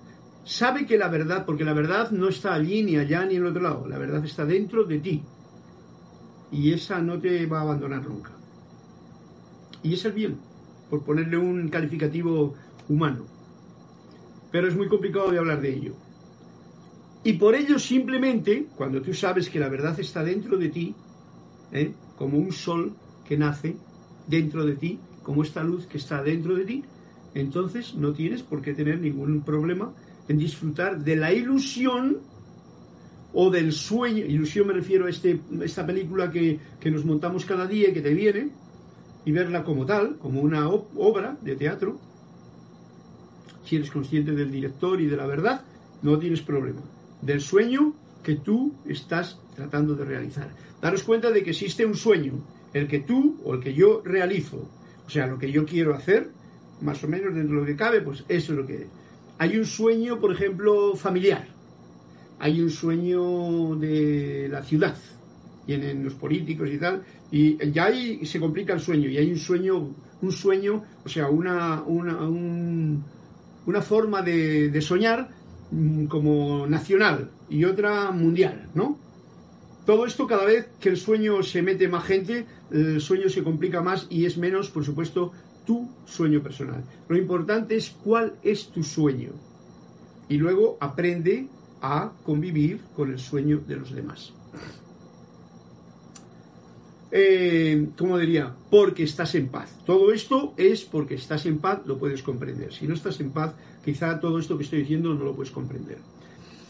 sabe que la verdad, porque la verdad no está allí ni allá ni en el otro lado, la verdad está dentro de ti y esa no te va a abandonar nunca. Y es el bien por ponerle un calificativo humano. Pero es muy complicado de hablar de ello. Y por ello simplemente, cuando tú sabes que la verdad está dentro de ti, ¿eh? como un sol que nace dentro de ti, como esta luz que está dentro de ti, entonces no tienes por qué tener ningún problema en disfrutar de la ilusión o del sueño. Ilusión me refiero a este, esta película que, que nos montamos cada día y que te viene, y verla como tal, como una obra de teatro, si eres consciente del director y de la verdad, no tienes problema. Del sueño que tú estás tratando de realizar. Daros cuenta de que existe un sueño, el que tú o el que yo realizo, o sea, lo que yo quiero hacer, más o menos dentro de lo que cabe, pues eso es lo que. Hay un sueño, por ejemplo, familiar. Hay un sueño de la ciudad, tienen los políticos y tal, y ya ahí se complica el sueño, y hay un sueño, un sueño, o sea, una, una, una forma de, soñar mm, como nacional y otra mundial, ¿no? Todo esto cada vez que el sueño se mete más gente, el sueño se complica más y es menos, por supuesto, tu sueño personal. Lo importante es cuál es tu sueño. Y luego aprende a convivir con el sueño de los demás eh, ¿cómo diría? Porque estás en paz. Todo esto es porque estás en paz, lo puedes comprender. Si no estás en paz, quizá todo esto que estoy diciendo no lo puedes comprender.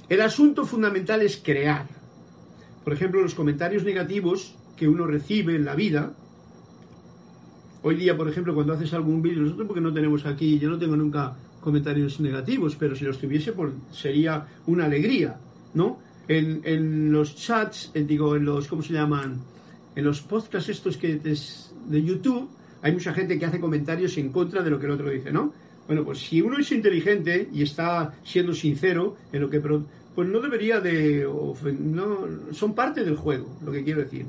El asunto fundamental es crear. Por ejemplo, los comentarios negativos que uno recibe en la vida. Hoy día, por ejemplo, cuando haces algún vídeo, nosotros porque no tenemos aquí, yo no tengo nunca comentarios negativos, pero si los tuviese, pues sería una alegría ¿no? En, los chats, digo, en los, ¿cómo se llaman? En los podcasts estos que de YouTube, hay mucha gente que hace comentarios en contra de lo que el otro dice, ¿no? Bueno, pues si uno es inteligente y está siendo sincero en lo que... Pues no debería de... No, son parte del juego, lo que quiero decir.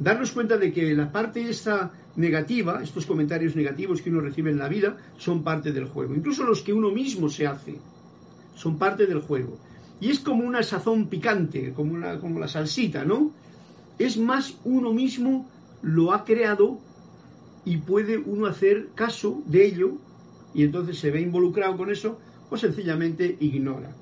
Darnos cuenta de que la parte esta negativa, estos comentarios negativos que uno recibe en la vida, son parte del juego. Incluso los que uno mismo se hace, son parte del juego. Y es como una sazón picante, como, una, como la salsita, ¿no? Es más, uno mismo lo ha creado y puede uno hacer caso de ello y entonces se ve involucrado con eso o sencillamente ignora.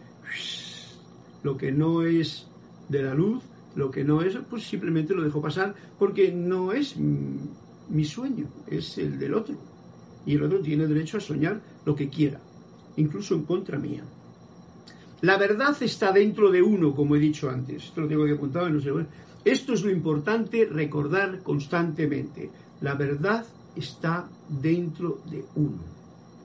Lo que no es de la luz, lo que no es, pues simplemente lo dejo pasar porque no es mi sueño, es el del otro. Y el otro tiene derecho a soñar lo que quiera, incluso en contra mía. La verdad está dentro de uno, como he dicho antes. Esto lo tengo que apuntar, no sé. Esto es lo importante recordar constantemente. La verdad está dentro de uno.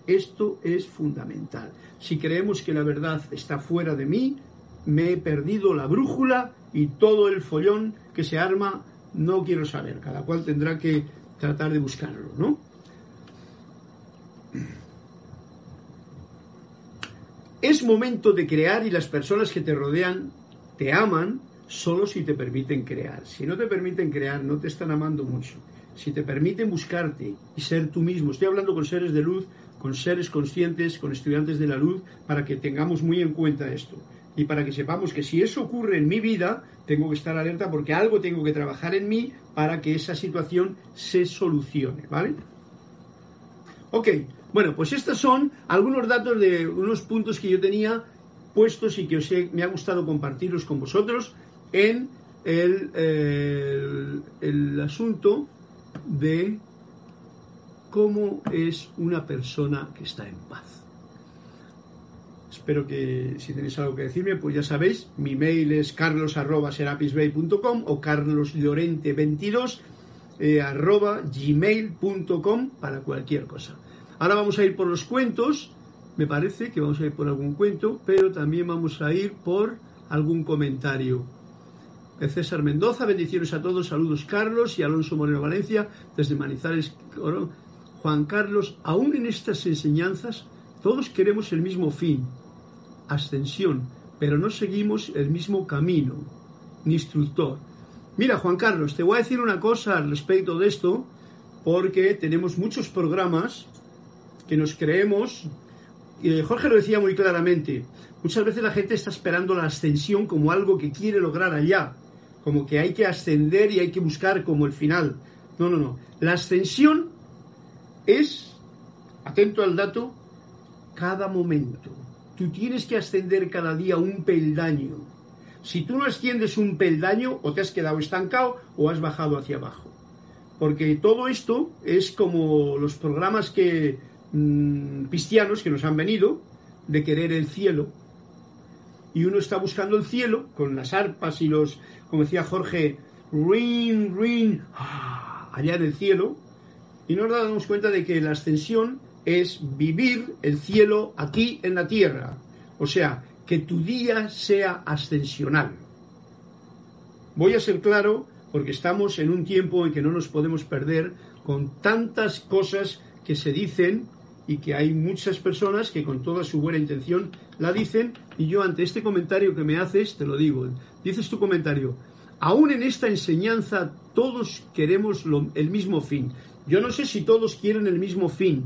Esto es fundamental. Si creemos que la verdad está fuera de mí, me he perdido la brújula y todo el follón que se arma no quiero saber. Cada cual tendrá que tratar de buscarlo, ¿no? Es momento de crear y las personas que te rodean te aman solo si te permiten crear. Si no te permiten crear, no te están amando mucho si te permiten buscarte y ser tú mismo, estoy hablando con seres de luz, con seres conscientes, con estudiantes de la luz, para que tengamos muy en cuenta esto. Y para que sepamos que si eso ocurre en mi vida, tengo que estar alerta porque algo tengo que trabajar en mí para que esa situación se solucione, ¿vale? Ok, bueno, pues estos son algunos datos de unos puntos que yo tenía puestos y que os me ha gustado compartirlos con vosotros en el, el asunto de cómo es una persona que está en paz. Espero que si tenéis algo que decirme, pues ya sabéis, mi mail es carlos.serapisbay.com o carloslorente22 eh, para cualquier cosa. Ahora vamos a ir por los cuentos, me parece que vamos a ir por algún cuento, pero también vamos a ir por algún comentario. César Mendoza, bendiciones a todos, saludos Carlos y Alonso Moreno Valencia, desde Manizales, Juan Carlos, aún en estas enseñanzas, todos queremos el mismo fin, ascensión, pero no seguimos el mismo camino, ni instructor. Mira, Juan Carlos, te voy a decir una cosa al respecto de esto, porque tenemos muchos programas que nos creemos, y Jorge lo decía muy claramente, muchas veces la gente está esperando la ascensión como algo que quiere lograr allá, como que hay que ascender y hay que buscar como el final. No, no, no. La ascensión es, atento al dato, cada momento. Tú tienes que ascender cada día un peldaño. Si tú no asciendes un peldaño, o te has quedado estancado o has bajado hacia abajo. Porque todo esto es como los programas que mm, cristianos que nos han venido de querer el cielo. Y uno está buscando el cielo con las arpas y los como decía Jorge, ring, ring, ah, allá en el cielo, y nos damos cuenta de que la ascensión es vivir el cielo aquí en la tierra. O sea, que tu día sea ascensional. Voy a ser claro porque estamos en un tiempo en que no nos podemos perder con tantas cosas que se dicen y que hay muchas personas que con toda su buena intención la dicen y yo ante este comentario que me haces te lo digo. Dices tu comentario, aún en esta enseñanza todos queremos el mismo fin. Yo no sé si todos quieren el mismo fin,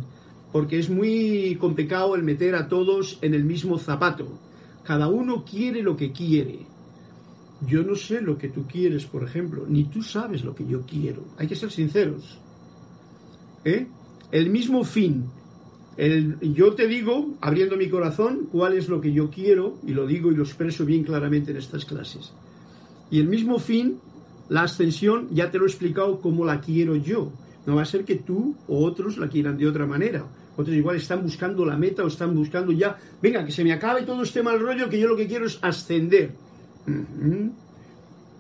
porque es muy complicado el meter a todos en el mismo zapato. Cada uno quiere lo que quiere. Yo no sé lo que tú quieres, por ejemplo, ni tú sabes lo que yo quiero. Hay que ser sinceros. ¿Eh? El mismo fin, yo te digo, abriendo mi corazón, cuál es lo que yo quiero, y lo digo y lo expreso bien claramente en estas clases. Y el mismo fin, la ascensión, ya te lo he explicado cómo la quiero yo. No va a ser que tú o otros la quieran de otra manera. Otros igual están buscando la meta o están buscando ya, venga, que se me acabe todo este mal rollo, que yo lo que quiero es ascender.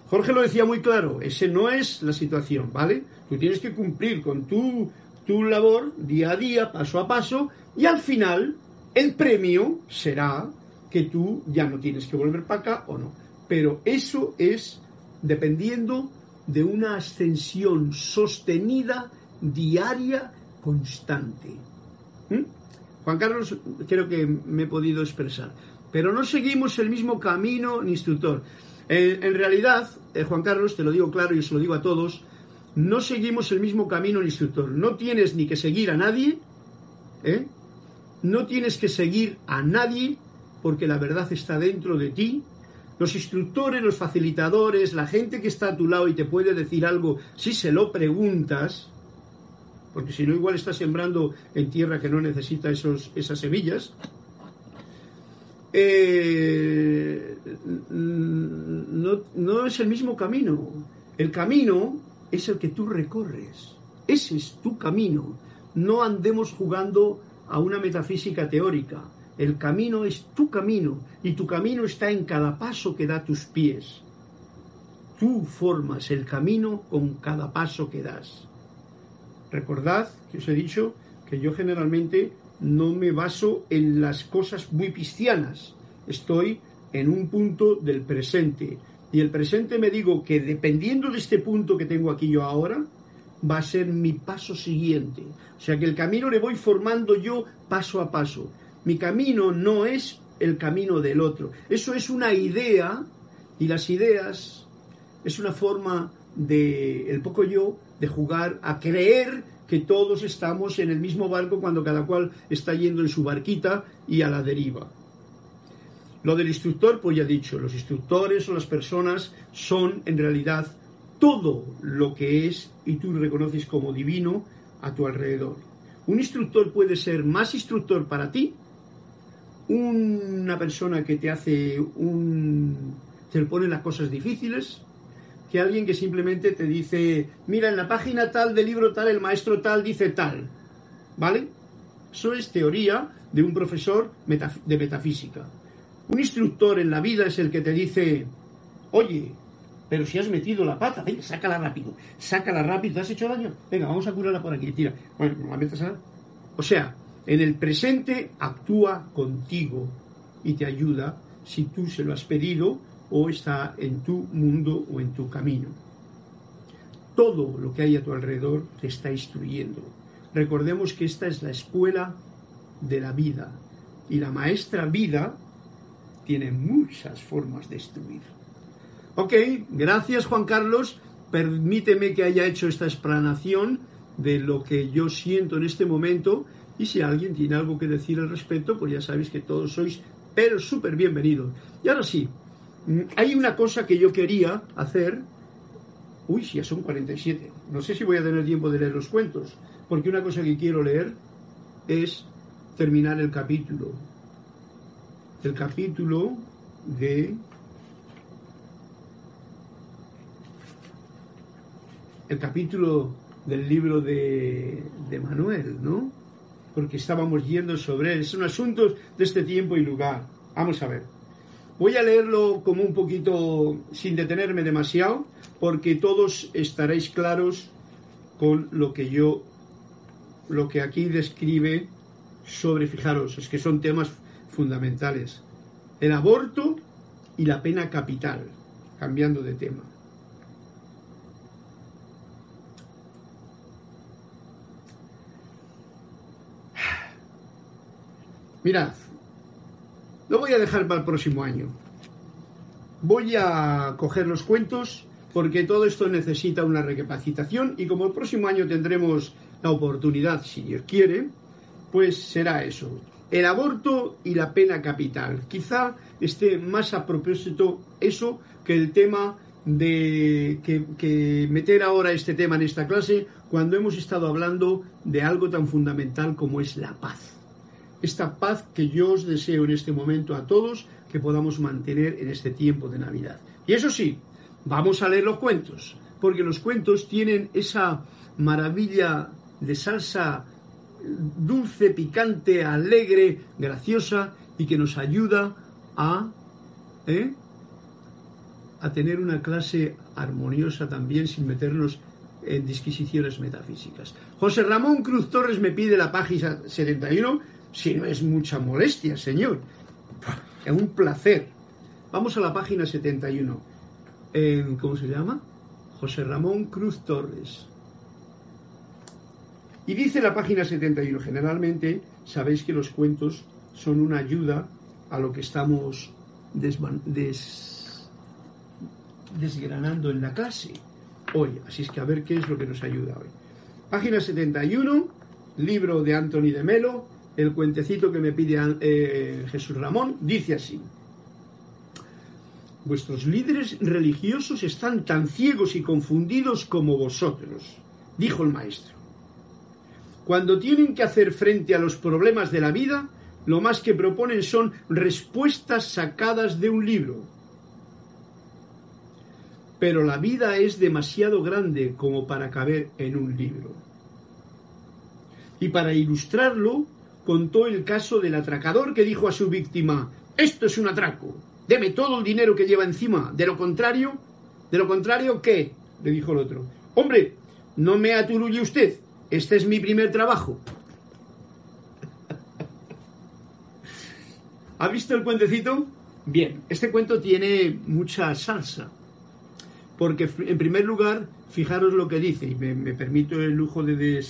Jorge lo decía muy claro, ese no es la situación, ¿vale? Tú tienes que cumplir con tu tu labor día a día, paso a paso, y al final el premio será que tú ya no tienes que volver para acá o no. Pero eso es dependiendo de una ascensión sostenida, diaria, constante. ¿Mm? Juan Carlos, creo que me he podido expresar. Pero no seguimos el mismo camino ni instructor. En realidad, eh, Juan Carlos, te lo digo claro y se lo digo a todos, no seguimos el mismo camino ni instructor. No tienes ni que seguir a nadie, ¿eh? no tienes que seguir a nadie porque la verdad está dentro de ti. Los instructores, los facilitadores, la gente que está a tu lado y te puede decir algo si se lo preguntas, porque si no igual estás sembrando en tierra que no necesita esos, esas semillas, eh, no, no es el mismo camino. El camino es el que tú recorres. Ese es tu camino. No andemos jugando a una metafísica teórica. El camino es tu camino y tu camino está en cada paso que da tus pies. Tú formas el camino con cada paso que das. Recordad que os he dicho que yo generalmente no me baso en las cosas muy cristianas. Estoy en un punto del presente. Y el presente me digo que dependiendo de este punto que tengo aquí yo ahora, va a ser mi paso siguiente. O sea que el camino le voy formando yo paso a paso. Mi camino no es el camino del otro. Eso es una idea y las ideas es una forma de el poco yo de jugar a creer que todos estamos en el mismo barco cuando cada cual está yendo en su barquita y a la deriva. Lo del instructor, pues ya he dicho, los instructores o las personas son en realidad todo lo que es y tú reconoces como divino a tu alrededor. Un instructor puede ser más instructor para ti, una persona que te hace un... te pone las cosas difíciles, que alguien que simplemente te dice, mira, en la página tal del libro tal, el maestro tal dice tal. ¿Vale? Eso es teoría de un profesor de metafísica. Un instructor en la vida es el que te dice, oye, pero si has metido la pata, venga, sácala rápido, sácala rápido, ¿te has hecho daño? Venga, vamos a curarla por aquí, tira. Bueno, la metes a... O sea, en el presente actúa contigo y te ayuda si tú se lo has pedido o está en tu mundo o en tu camino. Todo lo que hay a tu alrededor te está instruyendo. Recordemos que esta es la escuela de la vida y la maestra vida tiene muchas formas de instruir. Ok, gracias Juan Carlos. Permíteme que haya hecho esta explanación de lo que yo siento en este momento y si alguien tiene algo que decir al respecto, pues ya sabéis que todos sois pero súper bienvenidos. Y ahora sí, hay una cosa que yo quería hacer. Uy, ya son 47. No sé si voy a tener tiempo de leer los cuentos, porque una cosa que quiero leer es terminar el capítulo. El capítulo de el capítulo del libro de, de Manuel, ¿no? porque estábamos yendo sobre él. Es un asunto de este tiempo y lugar. Vamos a ver. Voy a leerlo como un poquito sin detenerme demasiado, porque todos estaréis claros con lo que yo, lo que aquí describe sobre, fijaros, es que son temas fundamentales. El aborto y la pena capital, cambiando de tema. Mirad, lo voy a dejar para el próximo año. Voy a coger los cuentos porque todo esto necesita una recapacitación y como el próximo año tendremos la oportunidad, si Dios quiere, pues será eso. El aborto y la pena capital. Quizá esté más a propósito eso que el tema de que, meter ahora este tema en esta clase cuando hemos estado hablando de algo tan fundamental como es la paz esta paz que yo os deseo en este momento a todos que podamos mantener en este tiempo de Navidad. Y eso sí, vamos a leer los cuentos, porque los cuentos tienen esa maravilla de salsa dulce, picante, alegre, graciosa y que nos ayuda a, ¿eh? a tener una clase armoniosa también sin meternos en disquisiciones metafísicas. José Ramón Cruz Torres me pide la página 71 si no es mucha molestia, señor. es un placer. Vamos a la página 71. ¿Cómo se llama? José Ramón Cruz Torres. Y dice la página 71, generalmente sabéis que los cuentos son una ayuda a lo que estamos desgranando en la clase hoy. Así es que a ver qué es lo que nos ayuda hoy. Página 71, libro de Anthony de Melo, el cuentecito que me pide eh, Jesús Ramón, dice así. Vuestros líderes religiosos están tan ciegos y confundidos como vosotros, dijo el maestro. Cuando tienen que hacer frente a los problemas de la vida, lo más que proponen son respuestas sacadas de un libro. Pero la vida es demasiado grande como para caber en un libro. Y para ilustrarlo, contó el caso del atracador que dijo a su víctima, esto es un atraco, deme todo el dinero que lleva encima, de lo contrario, de lo contrario, ¿qué? le dijo el otro. Hombre, no me aturulle usted, este es mi primer trabajo. ¿Ha visto el cuentecito? Bien, este cuento tiene mucha salsa. Porque en primer lugar, fijaros lo que dice, y me, permito el lujo de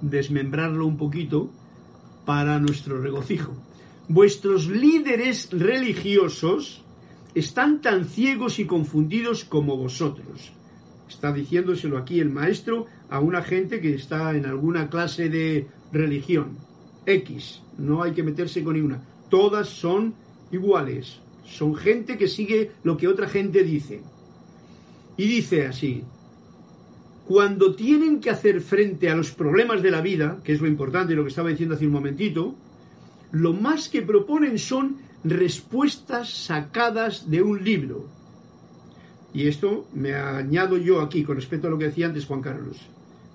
desmembrarlo un poquito para nuestro regocijo. Vuestros líderes religiosos están tan ciegos y confundidos como vosotros. Está diciéndoselo aquí el maestro a una gente que está en alguna clase de religión. X, no hay que meterse con ninguna todas son iguales. Son gente que sigue lo que otra gente dice. Y dice así, cuando tienen que hacer frente a los problemas de la vida, que es lo importante, lo que estaba diciendo hace un momentito, lo más que proponen son respuestas sacadas de un libro. Y esto me añado yo aquí con respecto a lo que decía antes Juan Carlos.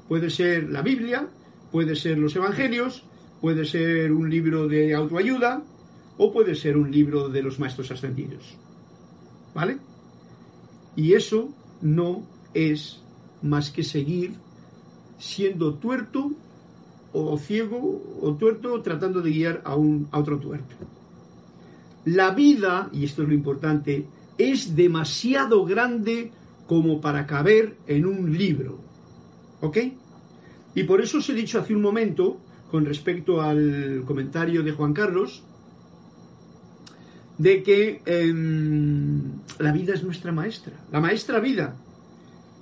Puede ser la Biblia, puede ser los Evangelios, puede ser un libro de autoayuda, o puede ser un libro de los maestros ascendidos. ¿Vale? Y eso no es más que seguir siendo tuerto o ciego o tuerto tratando de guiar a, un, a otro tuerto. La vida, y esto es lo importante, es demasiado grande como para caber en un libro. ¿Ok? Y por eso os he dicho hace un momento, con respecto al comentario de Juan Carlos, de que em, la vida es nuestra maestra, la maestra vida.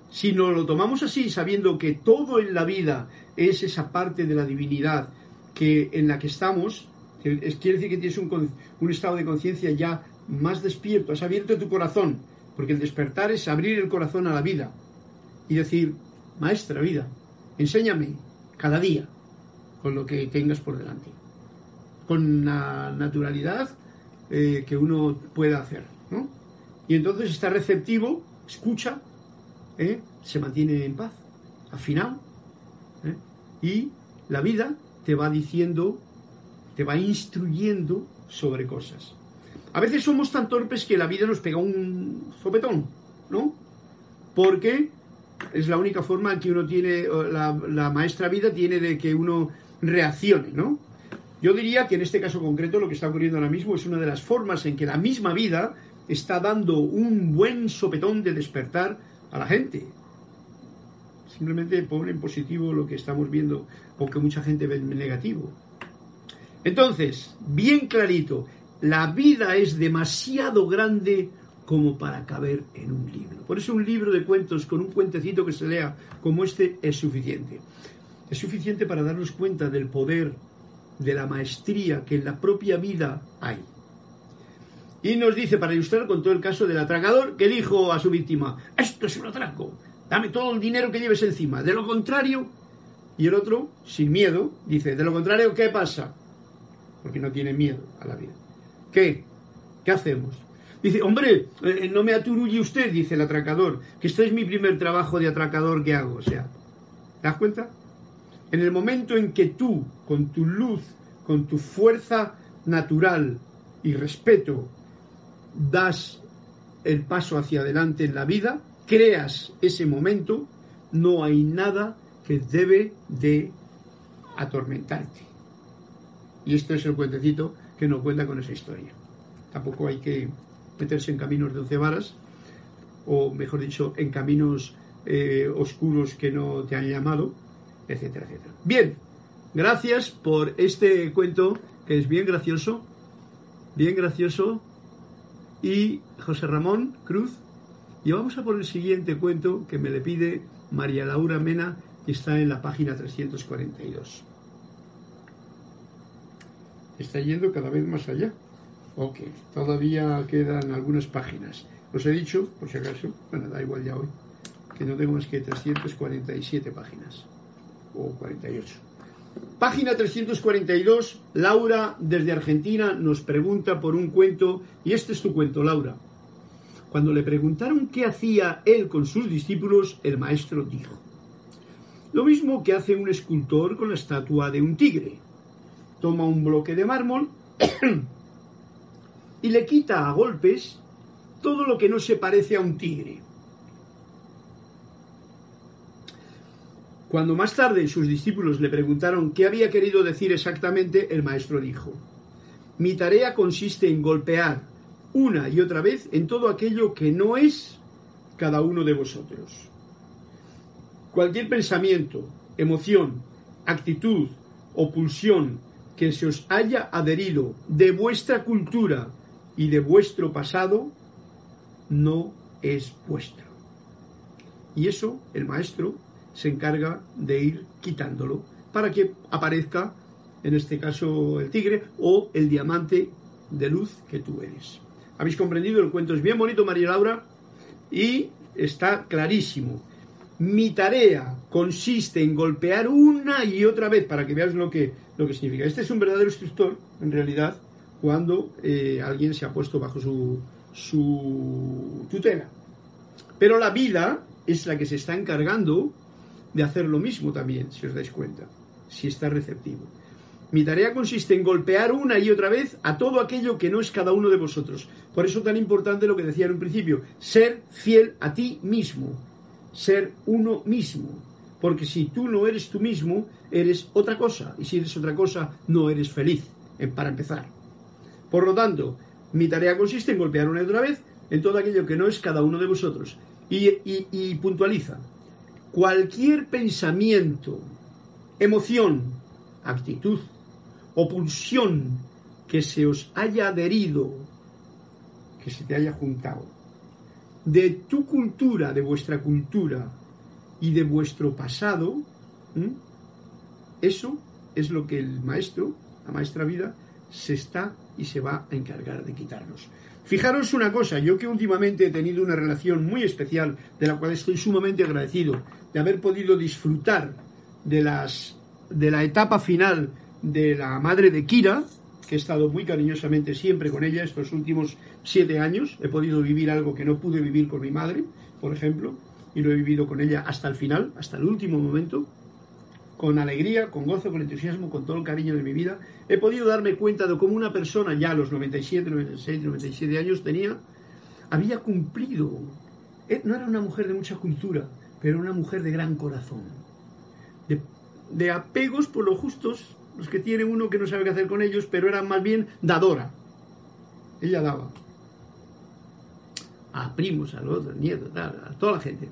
Si nos lo tomamos así, sabiendo que todo en la vida es esa parte de la divinidad que en la que estamos, es, quiere decir que tienes un, estado de conciencia ya más despierto, has abierto tu corazón, porque el despertar es abrir el corazón a la vida y decir, maestra vida, enséñame cada día con lo que tengas por delante, con la naturalidad eh, que uno pueda hacer. ¿no? Y entonces está receptivo, escucha, ¿eh? se mantiene en paz, afinado, ¿eh? y la vida te va diciendo, te va instruyendo sobre cosas. A veces somos tan torpes que la vida nos pega un sopetón, ¿no? Porque es la única forma que uno tiene, la, la maestra vida tiene de que uno reaccione, ¿no? Yo diría que en este caso concreto lo que está ocurriendo ahora mismo es una de las formas en que la misma vida está dando un buen sopetón de despertar a la gente. Simplemente pone en positivo lo que estamos viendo, aunque mucha gente ve en negativo. Entonces, bien clarito, la vida es demasiado grande como para caber en un libro. Por eso un libro de cuentos con un cuentecito que se lea como este es suficiente. Es suficiente para darnos cuenta del poder de la maestría que en la propia vida hay. Y nos dice, para ilustrar con todo el caso del atracador, que dijo a su víctima, esto es un atraco, dame todo el dinero que lleves encima. De lo contrario, y el otro, sin miedo, dice, de lo contrario, ¿qué pasa? Porque no tiene miedo a la vida. ¿Qué? ¿Qué hacemos? Dice, hombre, eh, no me aturulle usted, dice el atracador, que este es mi primer trabajo de atracador que hago. O sea, ¿te das cuenta? En el momento en que tú, con tu luz, con tu fuerza natural y respeto, das el paso hacia adelante en la vida, creas ese momento, no hay nada que debe de atormentarte. Y esto es el cuentecito que nos cuenta con esa historia. tampoco hay que meterse en caminos de once varas, o mejor dicho, en caminos eh, oscuros que no te han llamado, etcétera, etcétera. Bien, gracias por este cuento que es bien gracioso, bien gracioso, y José Ramón Cruz. Y vamos a por el siguiente cuento que me le pide María Laura Mena, que está en la página 342. Está yendo cada vez más allá. Ok, todavía quedan algunas páginas. Os he dicho, por si acaso, bueno, da igual ya hoy, que no tengo más que 347 páginas, o 48. Página 342, Laura desde Argentina nos pregunta por un cuento, y este es tu cuento, Laura. Cuando le preguntaron qué hacía él con sus discípulos, el maestro dijo, lo mismo que hace un escultor con la estatua de un tigre. Toma un bloque de mármol y le quita a golpes todo lo que no se parece a un tigre. Cuando más tarde sus discípulos le preguntaron qué había querido decir exactamente, el maestro dijo, mi tarea consiste en golpear una y otra vez en todo aquello que no es cada uno de vosotros. Cualquier pensamiento, emoción, actitud o pulsión que se os haya adherido de vuestra cultura y de vuestro pasado no es vuestro. Y eso el maestro se encarga de ir quitándolo para que aparezca, en este caso, el tigre o el diamante de luz que tú eres. ¿Habéis comprendido? El cuento es bien bonito, María Laura, y está clarísimo. Mi tarea consiste en golpear una y otra vez para que veas lo que, lo que significa. Este es un verdadero instructor, en realidad, cuando eh, alguien se ha puesto bajo su, su tutela. Pero la vida es la que se está encargando de hacer lo mismo también, si os dais cuenta, si está receptivo. Mi tarea consiste en golpear una y otra vez a todo aquello que no es cada uno de vosotros. Por eso tan importante lo que decía en un principio, ser fiel a ti mismo, ser uno mismo. Porque si tú no eres tú mismo, eres otra cosa. Y si eres otra cosa, no eres feliz, para empezar. Por lo tanto, mi tarea consiste en golpear una y otra vez en todo aquello que no es cada uno de vosotros. Y, y puntualiza, cualquier pensamiento, emoción, actitud o pulsión que se os haya adherido, que se te haya juntado, de tu cultura, de vuestra cultura y de vuestro pasado, eso es lo que el maestro, la maestra vida, se está y se va a encargar de quitarnos. Fijaros una cosa, yo que últimamente he tenido una relación muy especial, de la cual estoy sumamente agradecido, de haber podido disfrutar de, las, de la etapa final de la madre de Kira, que he estado muy cariñosamente siempre con ella estos últimos siete años. He podido vivir algo que no pude vivir con mi madre, por ejemplo, y lo he vivido con ella hasta el final, hasta el último momento con alegría, con gozo, con entusiasmo, con todo el cariño de mi vida, he podido darme cuenta de cómo una persona ya a los 97, 96, 97 años tenía, había cumplido. Eh, no era una mujer de mucha cultura, pero una mujer de gran corazón. De, de apegos por lo justos, los que tiene uno que no sabe qué hacer con ellos, pero era más bien dadora. Ella daba. A primos, a los otros, nietos, a toda la gente.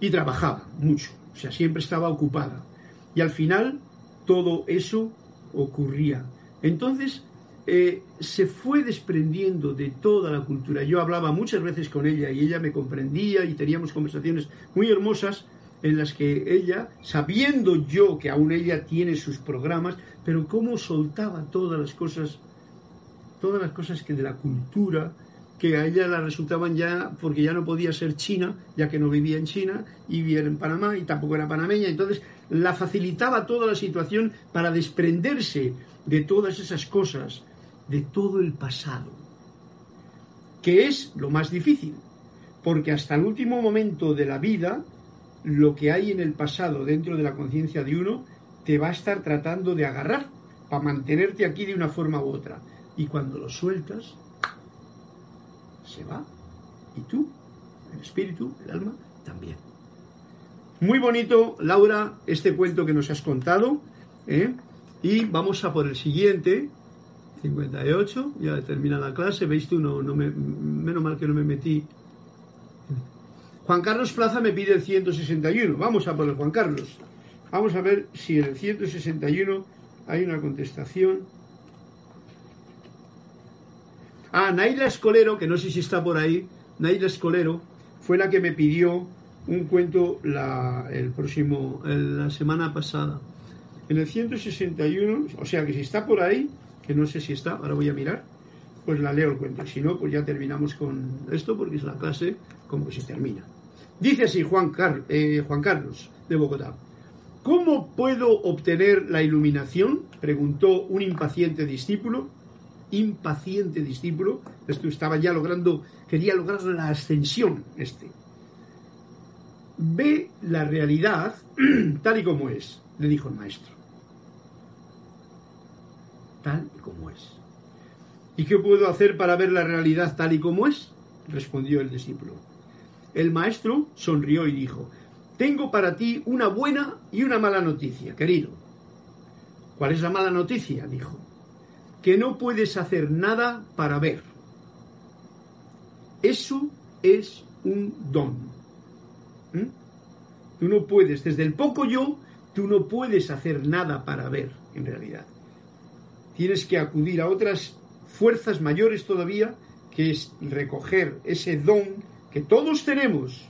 Y trabajaba mucho. O sea, siempre estaba ocupada y al final todo eso ocurría. Entonces eh, se fue desprendiendo de toda la cultura. Yo hablaba muchas veces con ella y ella me comprendía y teníamos conversaciones muy hermosas en las que ella, sabiendo yo que aún ella tiene sus programas, pero cómo soltaba todas las cosas, todas las cosas que de la cultura, que a ella la resultaban ya, porque ya no podía ser china, ya que no vivía en China, y vivía en Panamá, y tampoco era panameña, entonces la facilitaba toda la situación para desprenderse de todas esas cosas, de todo el pasado, que es lo más difícil, porque hasta el último momento de la vida, lo que hay en el pasado dentro de la conciencia de uno, te va a estar tratando de agarrar para mantenerte aquí de una forma u otra. Y cuando lo sueltas, se va. Y tú, el espíritu, el alma, también. Muy bonito, Laura, este cuento que nos has contado. ¿eh? Y vamos a por el siguiente. 58, ya termina la clase, veis tú, no, no me, menos mal que no me metí. Juan Carlos Plaza me pide el 161, vamos a por el Juan Carlos. Vamos a ver si en el 161 hay una contestación. Ah, Naila Escolero, que no sé si está por ahí, Naila Escolero, fue la que me pidió un cuento la, el próximo, la semana pasada. En el 161, o sea que si está por ahí, que no sé si está, ahora voy a mirar, pues la leo el cuento. Si no, pues ya terminamos con esto porque es la clase como que se termina. Dice así Juan, eh, Juan Carlos de Bogotá. ¿Cómo puedo obtener la iluminación? preguntó un impaciente discípulo. Impaciente discípulo. Esto estaba ya logrando, quería lograr la ascensión este. Ve la realidad tal y como es, le dijo el maestro. Tal y como es. ¿Y qué puedo hacer para ver la realidad tal y como es? respondió el discípulo. El maestro sonrió y dijo, tengo para ti una buena y una mala noticia, querido. ¿Cuál es la mala noticia? dijo. Que no puedes hacer nada para ver. Eso es un don. ¿Mm? Tú no puedes, desde el poco yo, tú no puedes hacer nada para ver, en realidad. Tienes que acudir a otras fuerzas mayores todavía, que es recoger ese don que todos tenemos,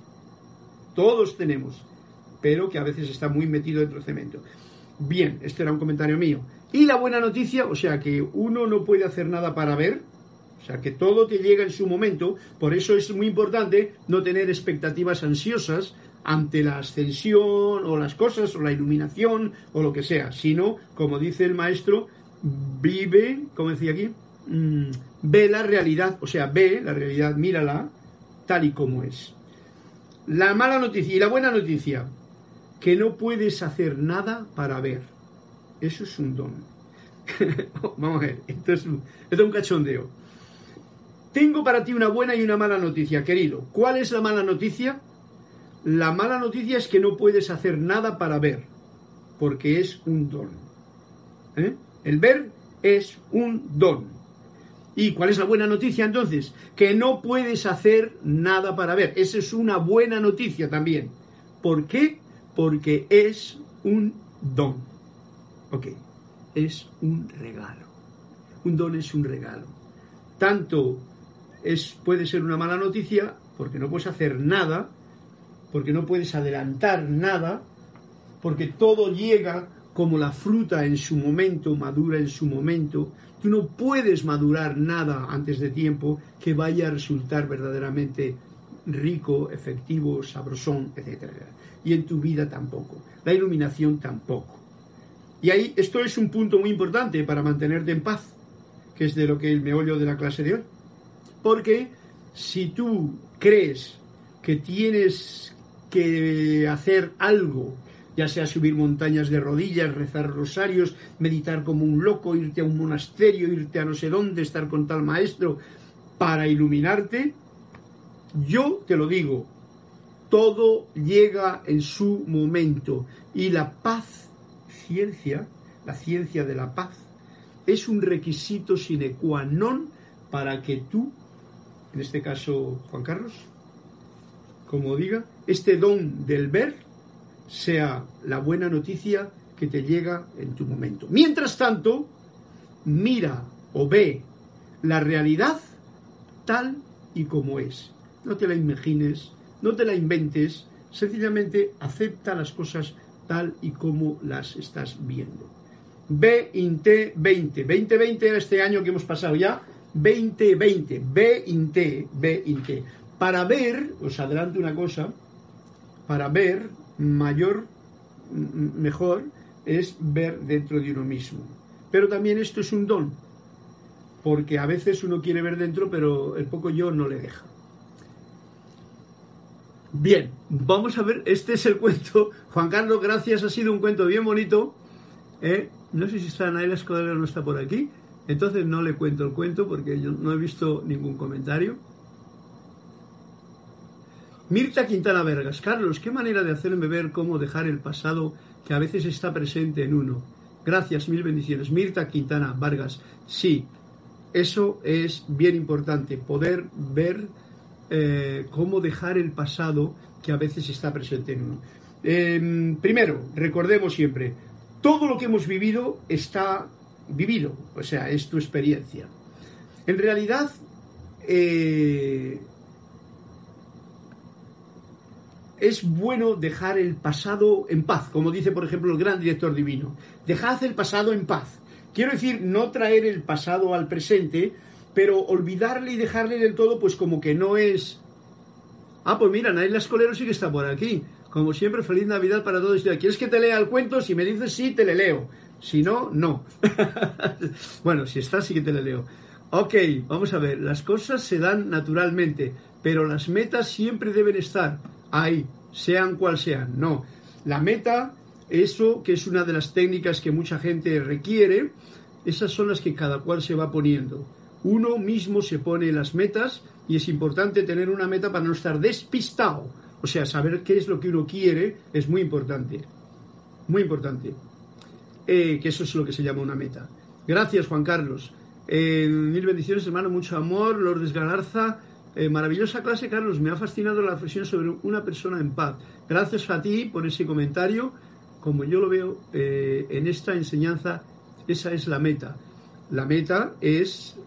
todos tenemos, pero que a veces está muy metido dentro del cemento. Bien, este era un comentario mío. Y la buena noticia, o sea que uno no puede hacer nada para ver, o sea que todo te llega en su momento, por eso es muy importante no tener expectativas ansiosas ante la ascensión o las cosas o la iluminación o lo que sea, sino, como dice el maestro, vive, como decía aquí, mm, ve la realidad, o sea, ve la realidad, mírala tal y como es. La mala noticia y la buena noticia, que no puedes hacer nada para ver. Eso es un don. Vamos a ver, esto es, un, cachondeo. Tengo para ti una buena y una mala noticia, querido. ¿Cuál es la mala noticia? La mala noticia es que no puedes hacer nada para ver, porque es un don. ¿Eh? El ver es un don. ¿Y cuál es la buena noticia entonces? Que no puedes hacer nada para ver. Esa es una buena noticia también. ¿Por qué? Porque es un don. Ok, es un regalo. Un don es un regalo. Tanto es, puede ser una mala noticia porque no puedes hacer nada, porque no puedes adelantar nada, porque todo llega como la fruta en su momento, madura en su momento, tú no puedes madurar nada antes de tiempo que vaya a resultar verdaderamente rico, efectivo, sabrosón, etc. Y en tu vida tampoco. La iluminación tampoco. Y ahí esto es un punto muy importante para mantenerte en paz, que es de lo que el meollo de la clase de hoy. Porque si tú crees que tienes que hacer algo ya sea subir montañas de rodillas, rezar rosarios, meditar como un loco, irte a un monasterio, irte a no sé dónde, estar con tal maestro para iluminarte, yo te lo digo, todo llega en su momento y la paz, ciencia, la ciencia de la paz, es un requisito sine qua non para que tú, en este caso Juan Carlos, como diga, este don del ver sea la buena noticia que te llega en tu momento. Mientras tanto, mira o ve la realidad tal y como es. No te la imagines, no te la inventes, sencillamente acepta las cosas tal y como las estás viendo. B-INT 20. 2020 era este año que hemos pasado ya. 2020. B-INT. B-INT. Para ver, os adelanto una cosa, para ver mayor, mejor, es ver dentro de uno mismo. Pero también esto es un don, porque a veces uno quiere ver dentro, pero el poco yo no le deja. Bien, vamos a ver, este es el cuento. Juan Carlos, gracias, ha sido un cuento bien bonito. ¿eh? No sé si está Naila Escudero no está por aquí, entonces no le cuento el cuento porque yo no he visto ningún comentario. Mirta Quintana Vergas. Carlos, qué manera de hacerme ver cómo dejar el pasado que a veces está presente en uno. Gracias, mil bendiciones. Mirta Quintana Vargas. Sí, Eso es bien importante, poder ver eh, cómo dejar el pasado que a veces está presente en uno. Em, primero, recordemos siempre, todo lo que hemos vivido está vivido, o sea, es tu experiencia. En realidad, eh, es bueno dejar el pasado en paz, como dice, por ejemplo, el gran director divino. Dejad el pasado en paz. Quiero decir, no traer el pasado al presente, pero olvidarle y dejarle del todo, pues como que no es. Ah, pues mira, Naila Escolero sí que está por aquí. Como siempre, feliz Navidad para todos. ¿Quieres que te lea el cuento? Si me dices sí, te le leo. Si no, no. bueno, si está, sí que te le leo. Ok, vamos a ver. Las cosas se dan naturalmente, pero las metas siempre deben estar ahí, sean cual sean. No. La meta, eso que es una de las técnicas que mucha gente requiere, esas son las que cada cual se va poniendo. Uno mismo se pone las metas y es importante tener una meta para no estar despistado o sea, saber qué es lo que uno quiere es muy importante. Muy importante. Eh, que eso es lo que se llama una meta. Gracias, Juan Carlos. Eh, mil bendiciones, hermano, mucho amor. Lourdes Galarza, eh, maravillosa clase, Carlos. Me ha fascinado la reflexión sobre una persona en paz. Gracias a ti por ese comentario. Como yo lo veo en esta enseñanza, esa es la meta. La meta es,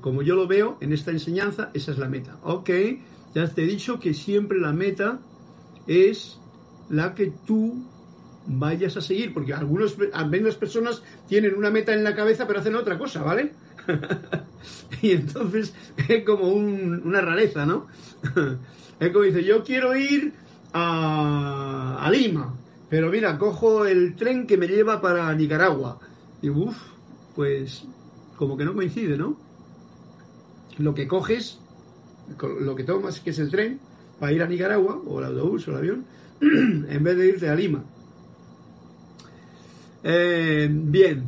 como yo lo veo en esta enseñanza, esa es la meta. Ok. Ya te he dicho que siempre la meta es la que tú vayas a seguir, porque algunos, algunas personas tienen una meta en la cabeza pero hacen otra cosa, ¿vale? y entonces es como una rareza, ¿no? es como dice, yo quiero ir a, a, Lima, pero mira, cojo el tren que me lleva para Nicaragua. Y uff, pues como que no coincide, ¿no? Lo que coges lo que tomas, que es el tren, para ir a Nicaragua, o el autobús o el avión, en vez de irte a Lima. Eh, bien,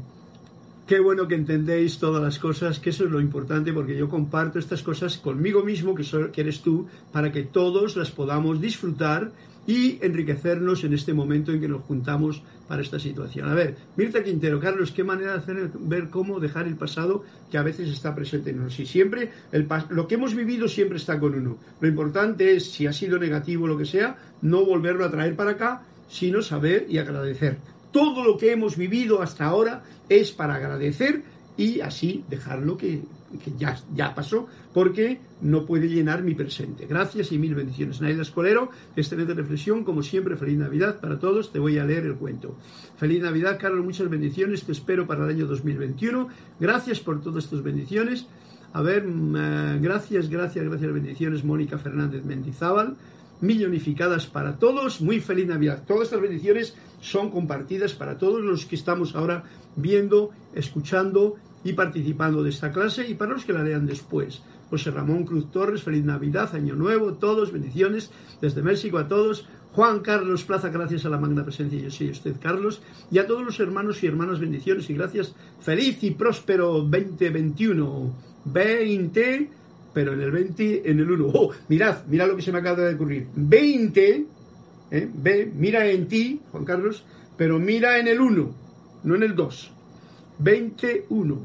qué bueno que entendéis todas las cosas, que eso es lo importante, porque yo comparto estas cosas conmigo mismo, que, que eres tú, para que todos las podamos disfrutar y enriquecernos en este momento en que nos juntamos para esta situación. A ver, Mirta Quintero, Carlos, qué manera de hacer ver cómo dejar el pasado que a veces está presente en nosotros. Y siempre, el, lo que hemos vivido siempre está con uno. Lo importante es, si ha sido negativo lo que sea, no volverlo a traer para acá, sino saber y agradecer. Todo lo que hemos vivido hasta ahora es para agradecer y así dejarlo que, que ya, ya pasó, porque no puede llenar mi presente. Gracias y mil bendiciones. Naila Escolero, excelente reflexión, como siempre, feliz Navidad para todos. Te voy a leer el cuento. Feliz Navidad, Carlos, muchas bendiciones. Te espero para el año 2021. Gracias por todas tus bendiciones. A ver, mm, eh, gracias, gracias, gracias, bendiciones, Mónica Fernández Mendizábal. Millonificadas para todos. Muy feliz Navidad. Todas estas bendiciones son compartidas para todos los que estamos ahora viendo, escuchando y participando de esta clase y para los que la lean después. José Ramón Cruz Torres, feliz Navidad, Año Nuevo, todos, bendiciones desde México a todos. Juan Carlos Plaza, gracias a la magna presencia, yo soy usted, Carlos, y a todos los hermanos y hermanas, bendiciones y gracias. Feliz y próspero 2021. 20, pero en el 20, en el 1. Oh, mirad, mirad lo que se me acaba de ocurrir. 20, ¿eh? ve, mira en ti, Juan Carlos, pero mira en el 1, no en el 2. 21.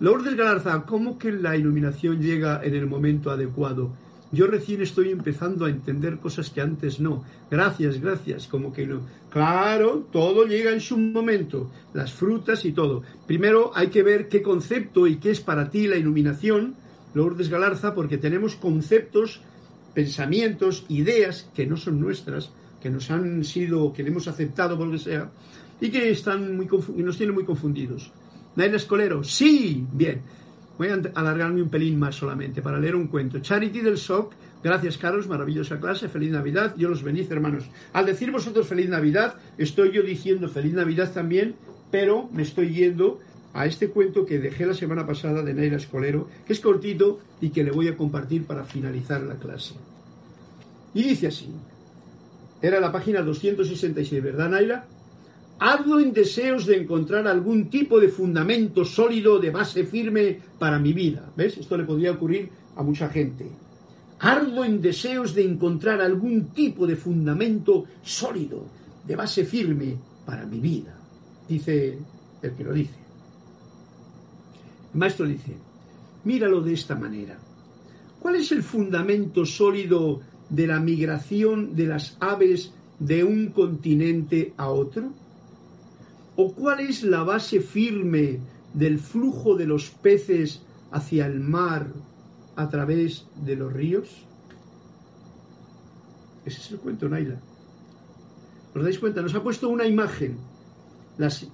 Lourdes Galarza, ¿cómo que la iluminación llega en el momento adecuado? Yo recién estoy empezando a entender cosas que antes no. Gracias, gracias, como que no. Claro, todo llega en su momento, las frutas y todo. Primero hay que ver qué concepto y qué es para ti la iluminación, Lourdes Galarza, porque tenemos conceptos, pensamientos, ideas que no son nuestras, que nos han sido, que hemos aceptado por lo que sea, y que están muy, nos tienen muy confundidos. Naila Escolero, sí, bien. Voy a alargarme un pelín más solamente para leer un cuento. Charity del SOC, gracias Carlos, maravillosa clase, feliz Navidad, yo los bendice hermanos. Al decir vosotros feliz Navidad, estoy yo diciendo feliz Navidad también, pero me estoy yendo a este cuento que dejé la semana pasada de Naila Escolero, que es cortito y que le voy a compartir para finalizar la clase. Y dice así, era la página 266, ¿verdad Naila? Ardo en deseos de encontrar algún tipo de fundamento sólido, de base firme para mi vida. ¿Ves? Esto le podría ocurrir a mucha gente. Ardo en deseos de encontrar algún tipo de fundamento sólido, de base firme para mi vida. Dice el que lo dice. El maestro dice, míralo de esta manera. ¿Cuál es el fundamento sólido de la migración de las aves de un continente a otro? ¿O cuál es la base firme del flujo de los peces hacia el mar a través de los ríos? Ese es el cuento, Naila. ¿Os dais cuenta? Nos ha puesto una imagen. Las,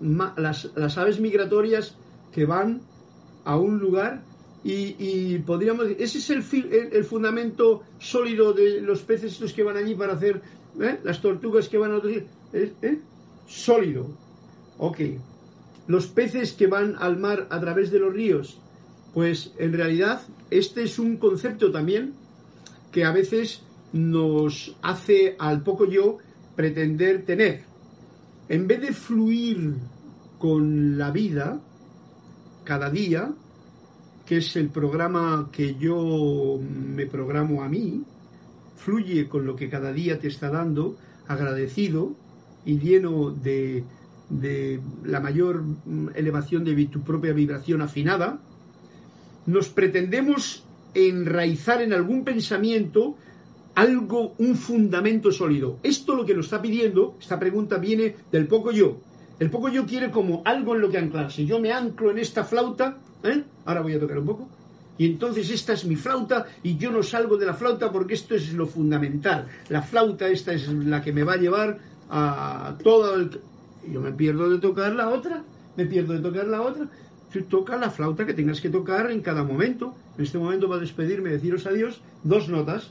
aves migratorias que van a un lugar y, podríamos decir, ese es el, el, fundamento sólido de los peces estos que van allí para hacer, ¿eh? las tortugas que van a otro ¿eh? ¿Eh? Sólido. Ok. Los peces que van al mar a través de los ríos, pues en realidad este es un concepto también que a veces nos hace al poco yo pretender tener. En vez de fluir con la vida cada día, que es el programa que yo me programo a mí, fluye con lo que cada día te está dando, agradecido y lleno de, de la mayor elevación de tu propia vibración afinada, nos pretendemos enraizar en algún pensamiento algo, un fundamento sólido. Esto lo que nos está pidiendo, esta pregunta viene del poco yo. El poco yo quiere como algo en lo que anclarse. Yo me anclo en esta flauta, ¿eh? ahora voy a tocar un poco, y entonces esta es mi flauta y yo no salgo de la flauta porque esto es lo fundamental. La flauta esta es la que me va a llevar a todo el... Yo me pierdo de tocar la otra, me pierdo de tocar la otra. Tú toca la flauta que tengas que tocar en cada momento. En este momento va a despedirme, deciros adiós, dos notas.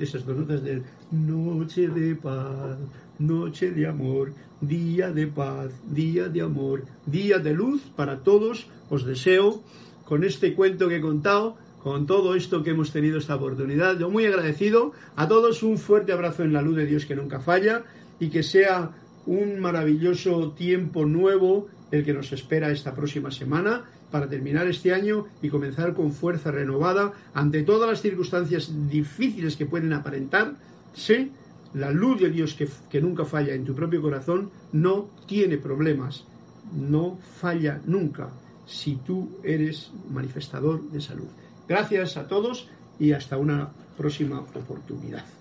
Esas dos notas del noche de paz, noche de amor, día de paz, día de amor, día de luz para todos. Os deseo con este cuento que he contado con todo esto que hemos tenido esta oportunidad. Yo muy agradecido a todos, un fuerte abrazo en la luz de Dios que nunca falla y que sea un maravilloso tiempo nuevo el que nos espera esta próxima semana para terminar este año y comenzar con fuerza renovada ante todas las circunstancias difíciles que pueden aparentar. Sé, la luz de Dios que, que nunca falla en tu propio corazón no tiene problemas, no falla nunca si tú eres manifestador de salud. Gracias a todos y hasta una próxima oportunidad.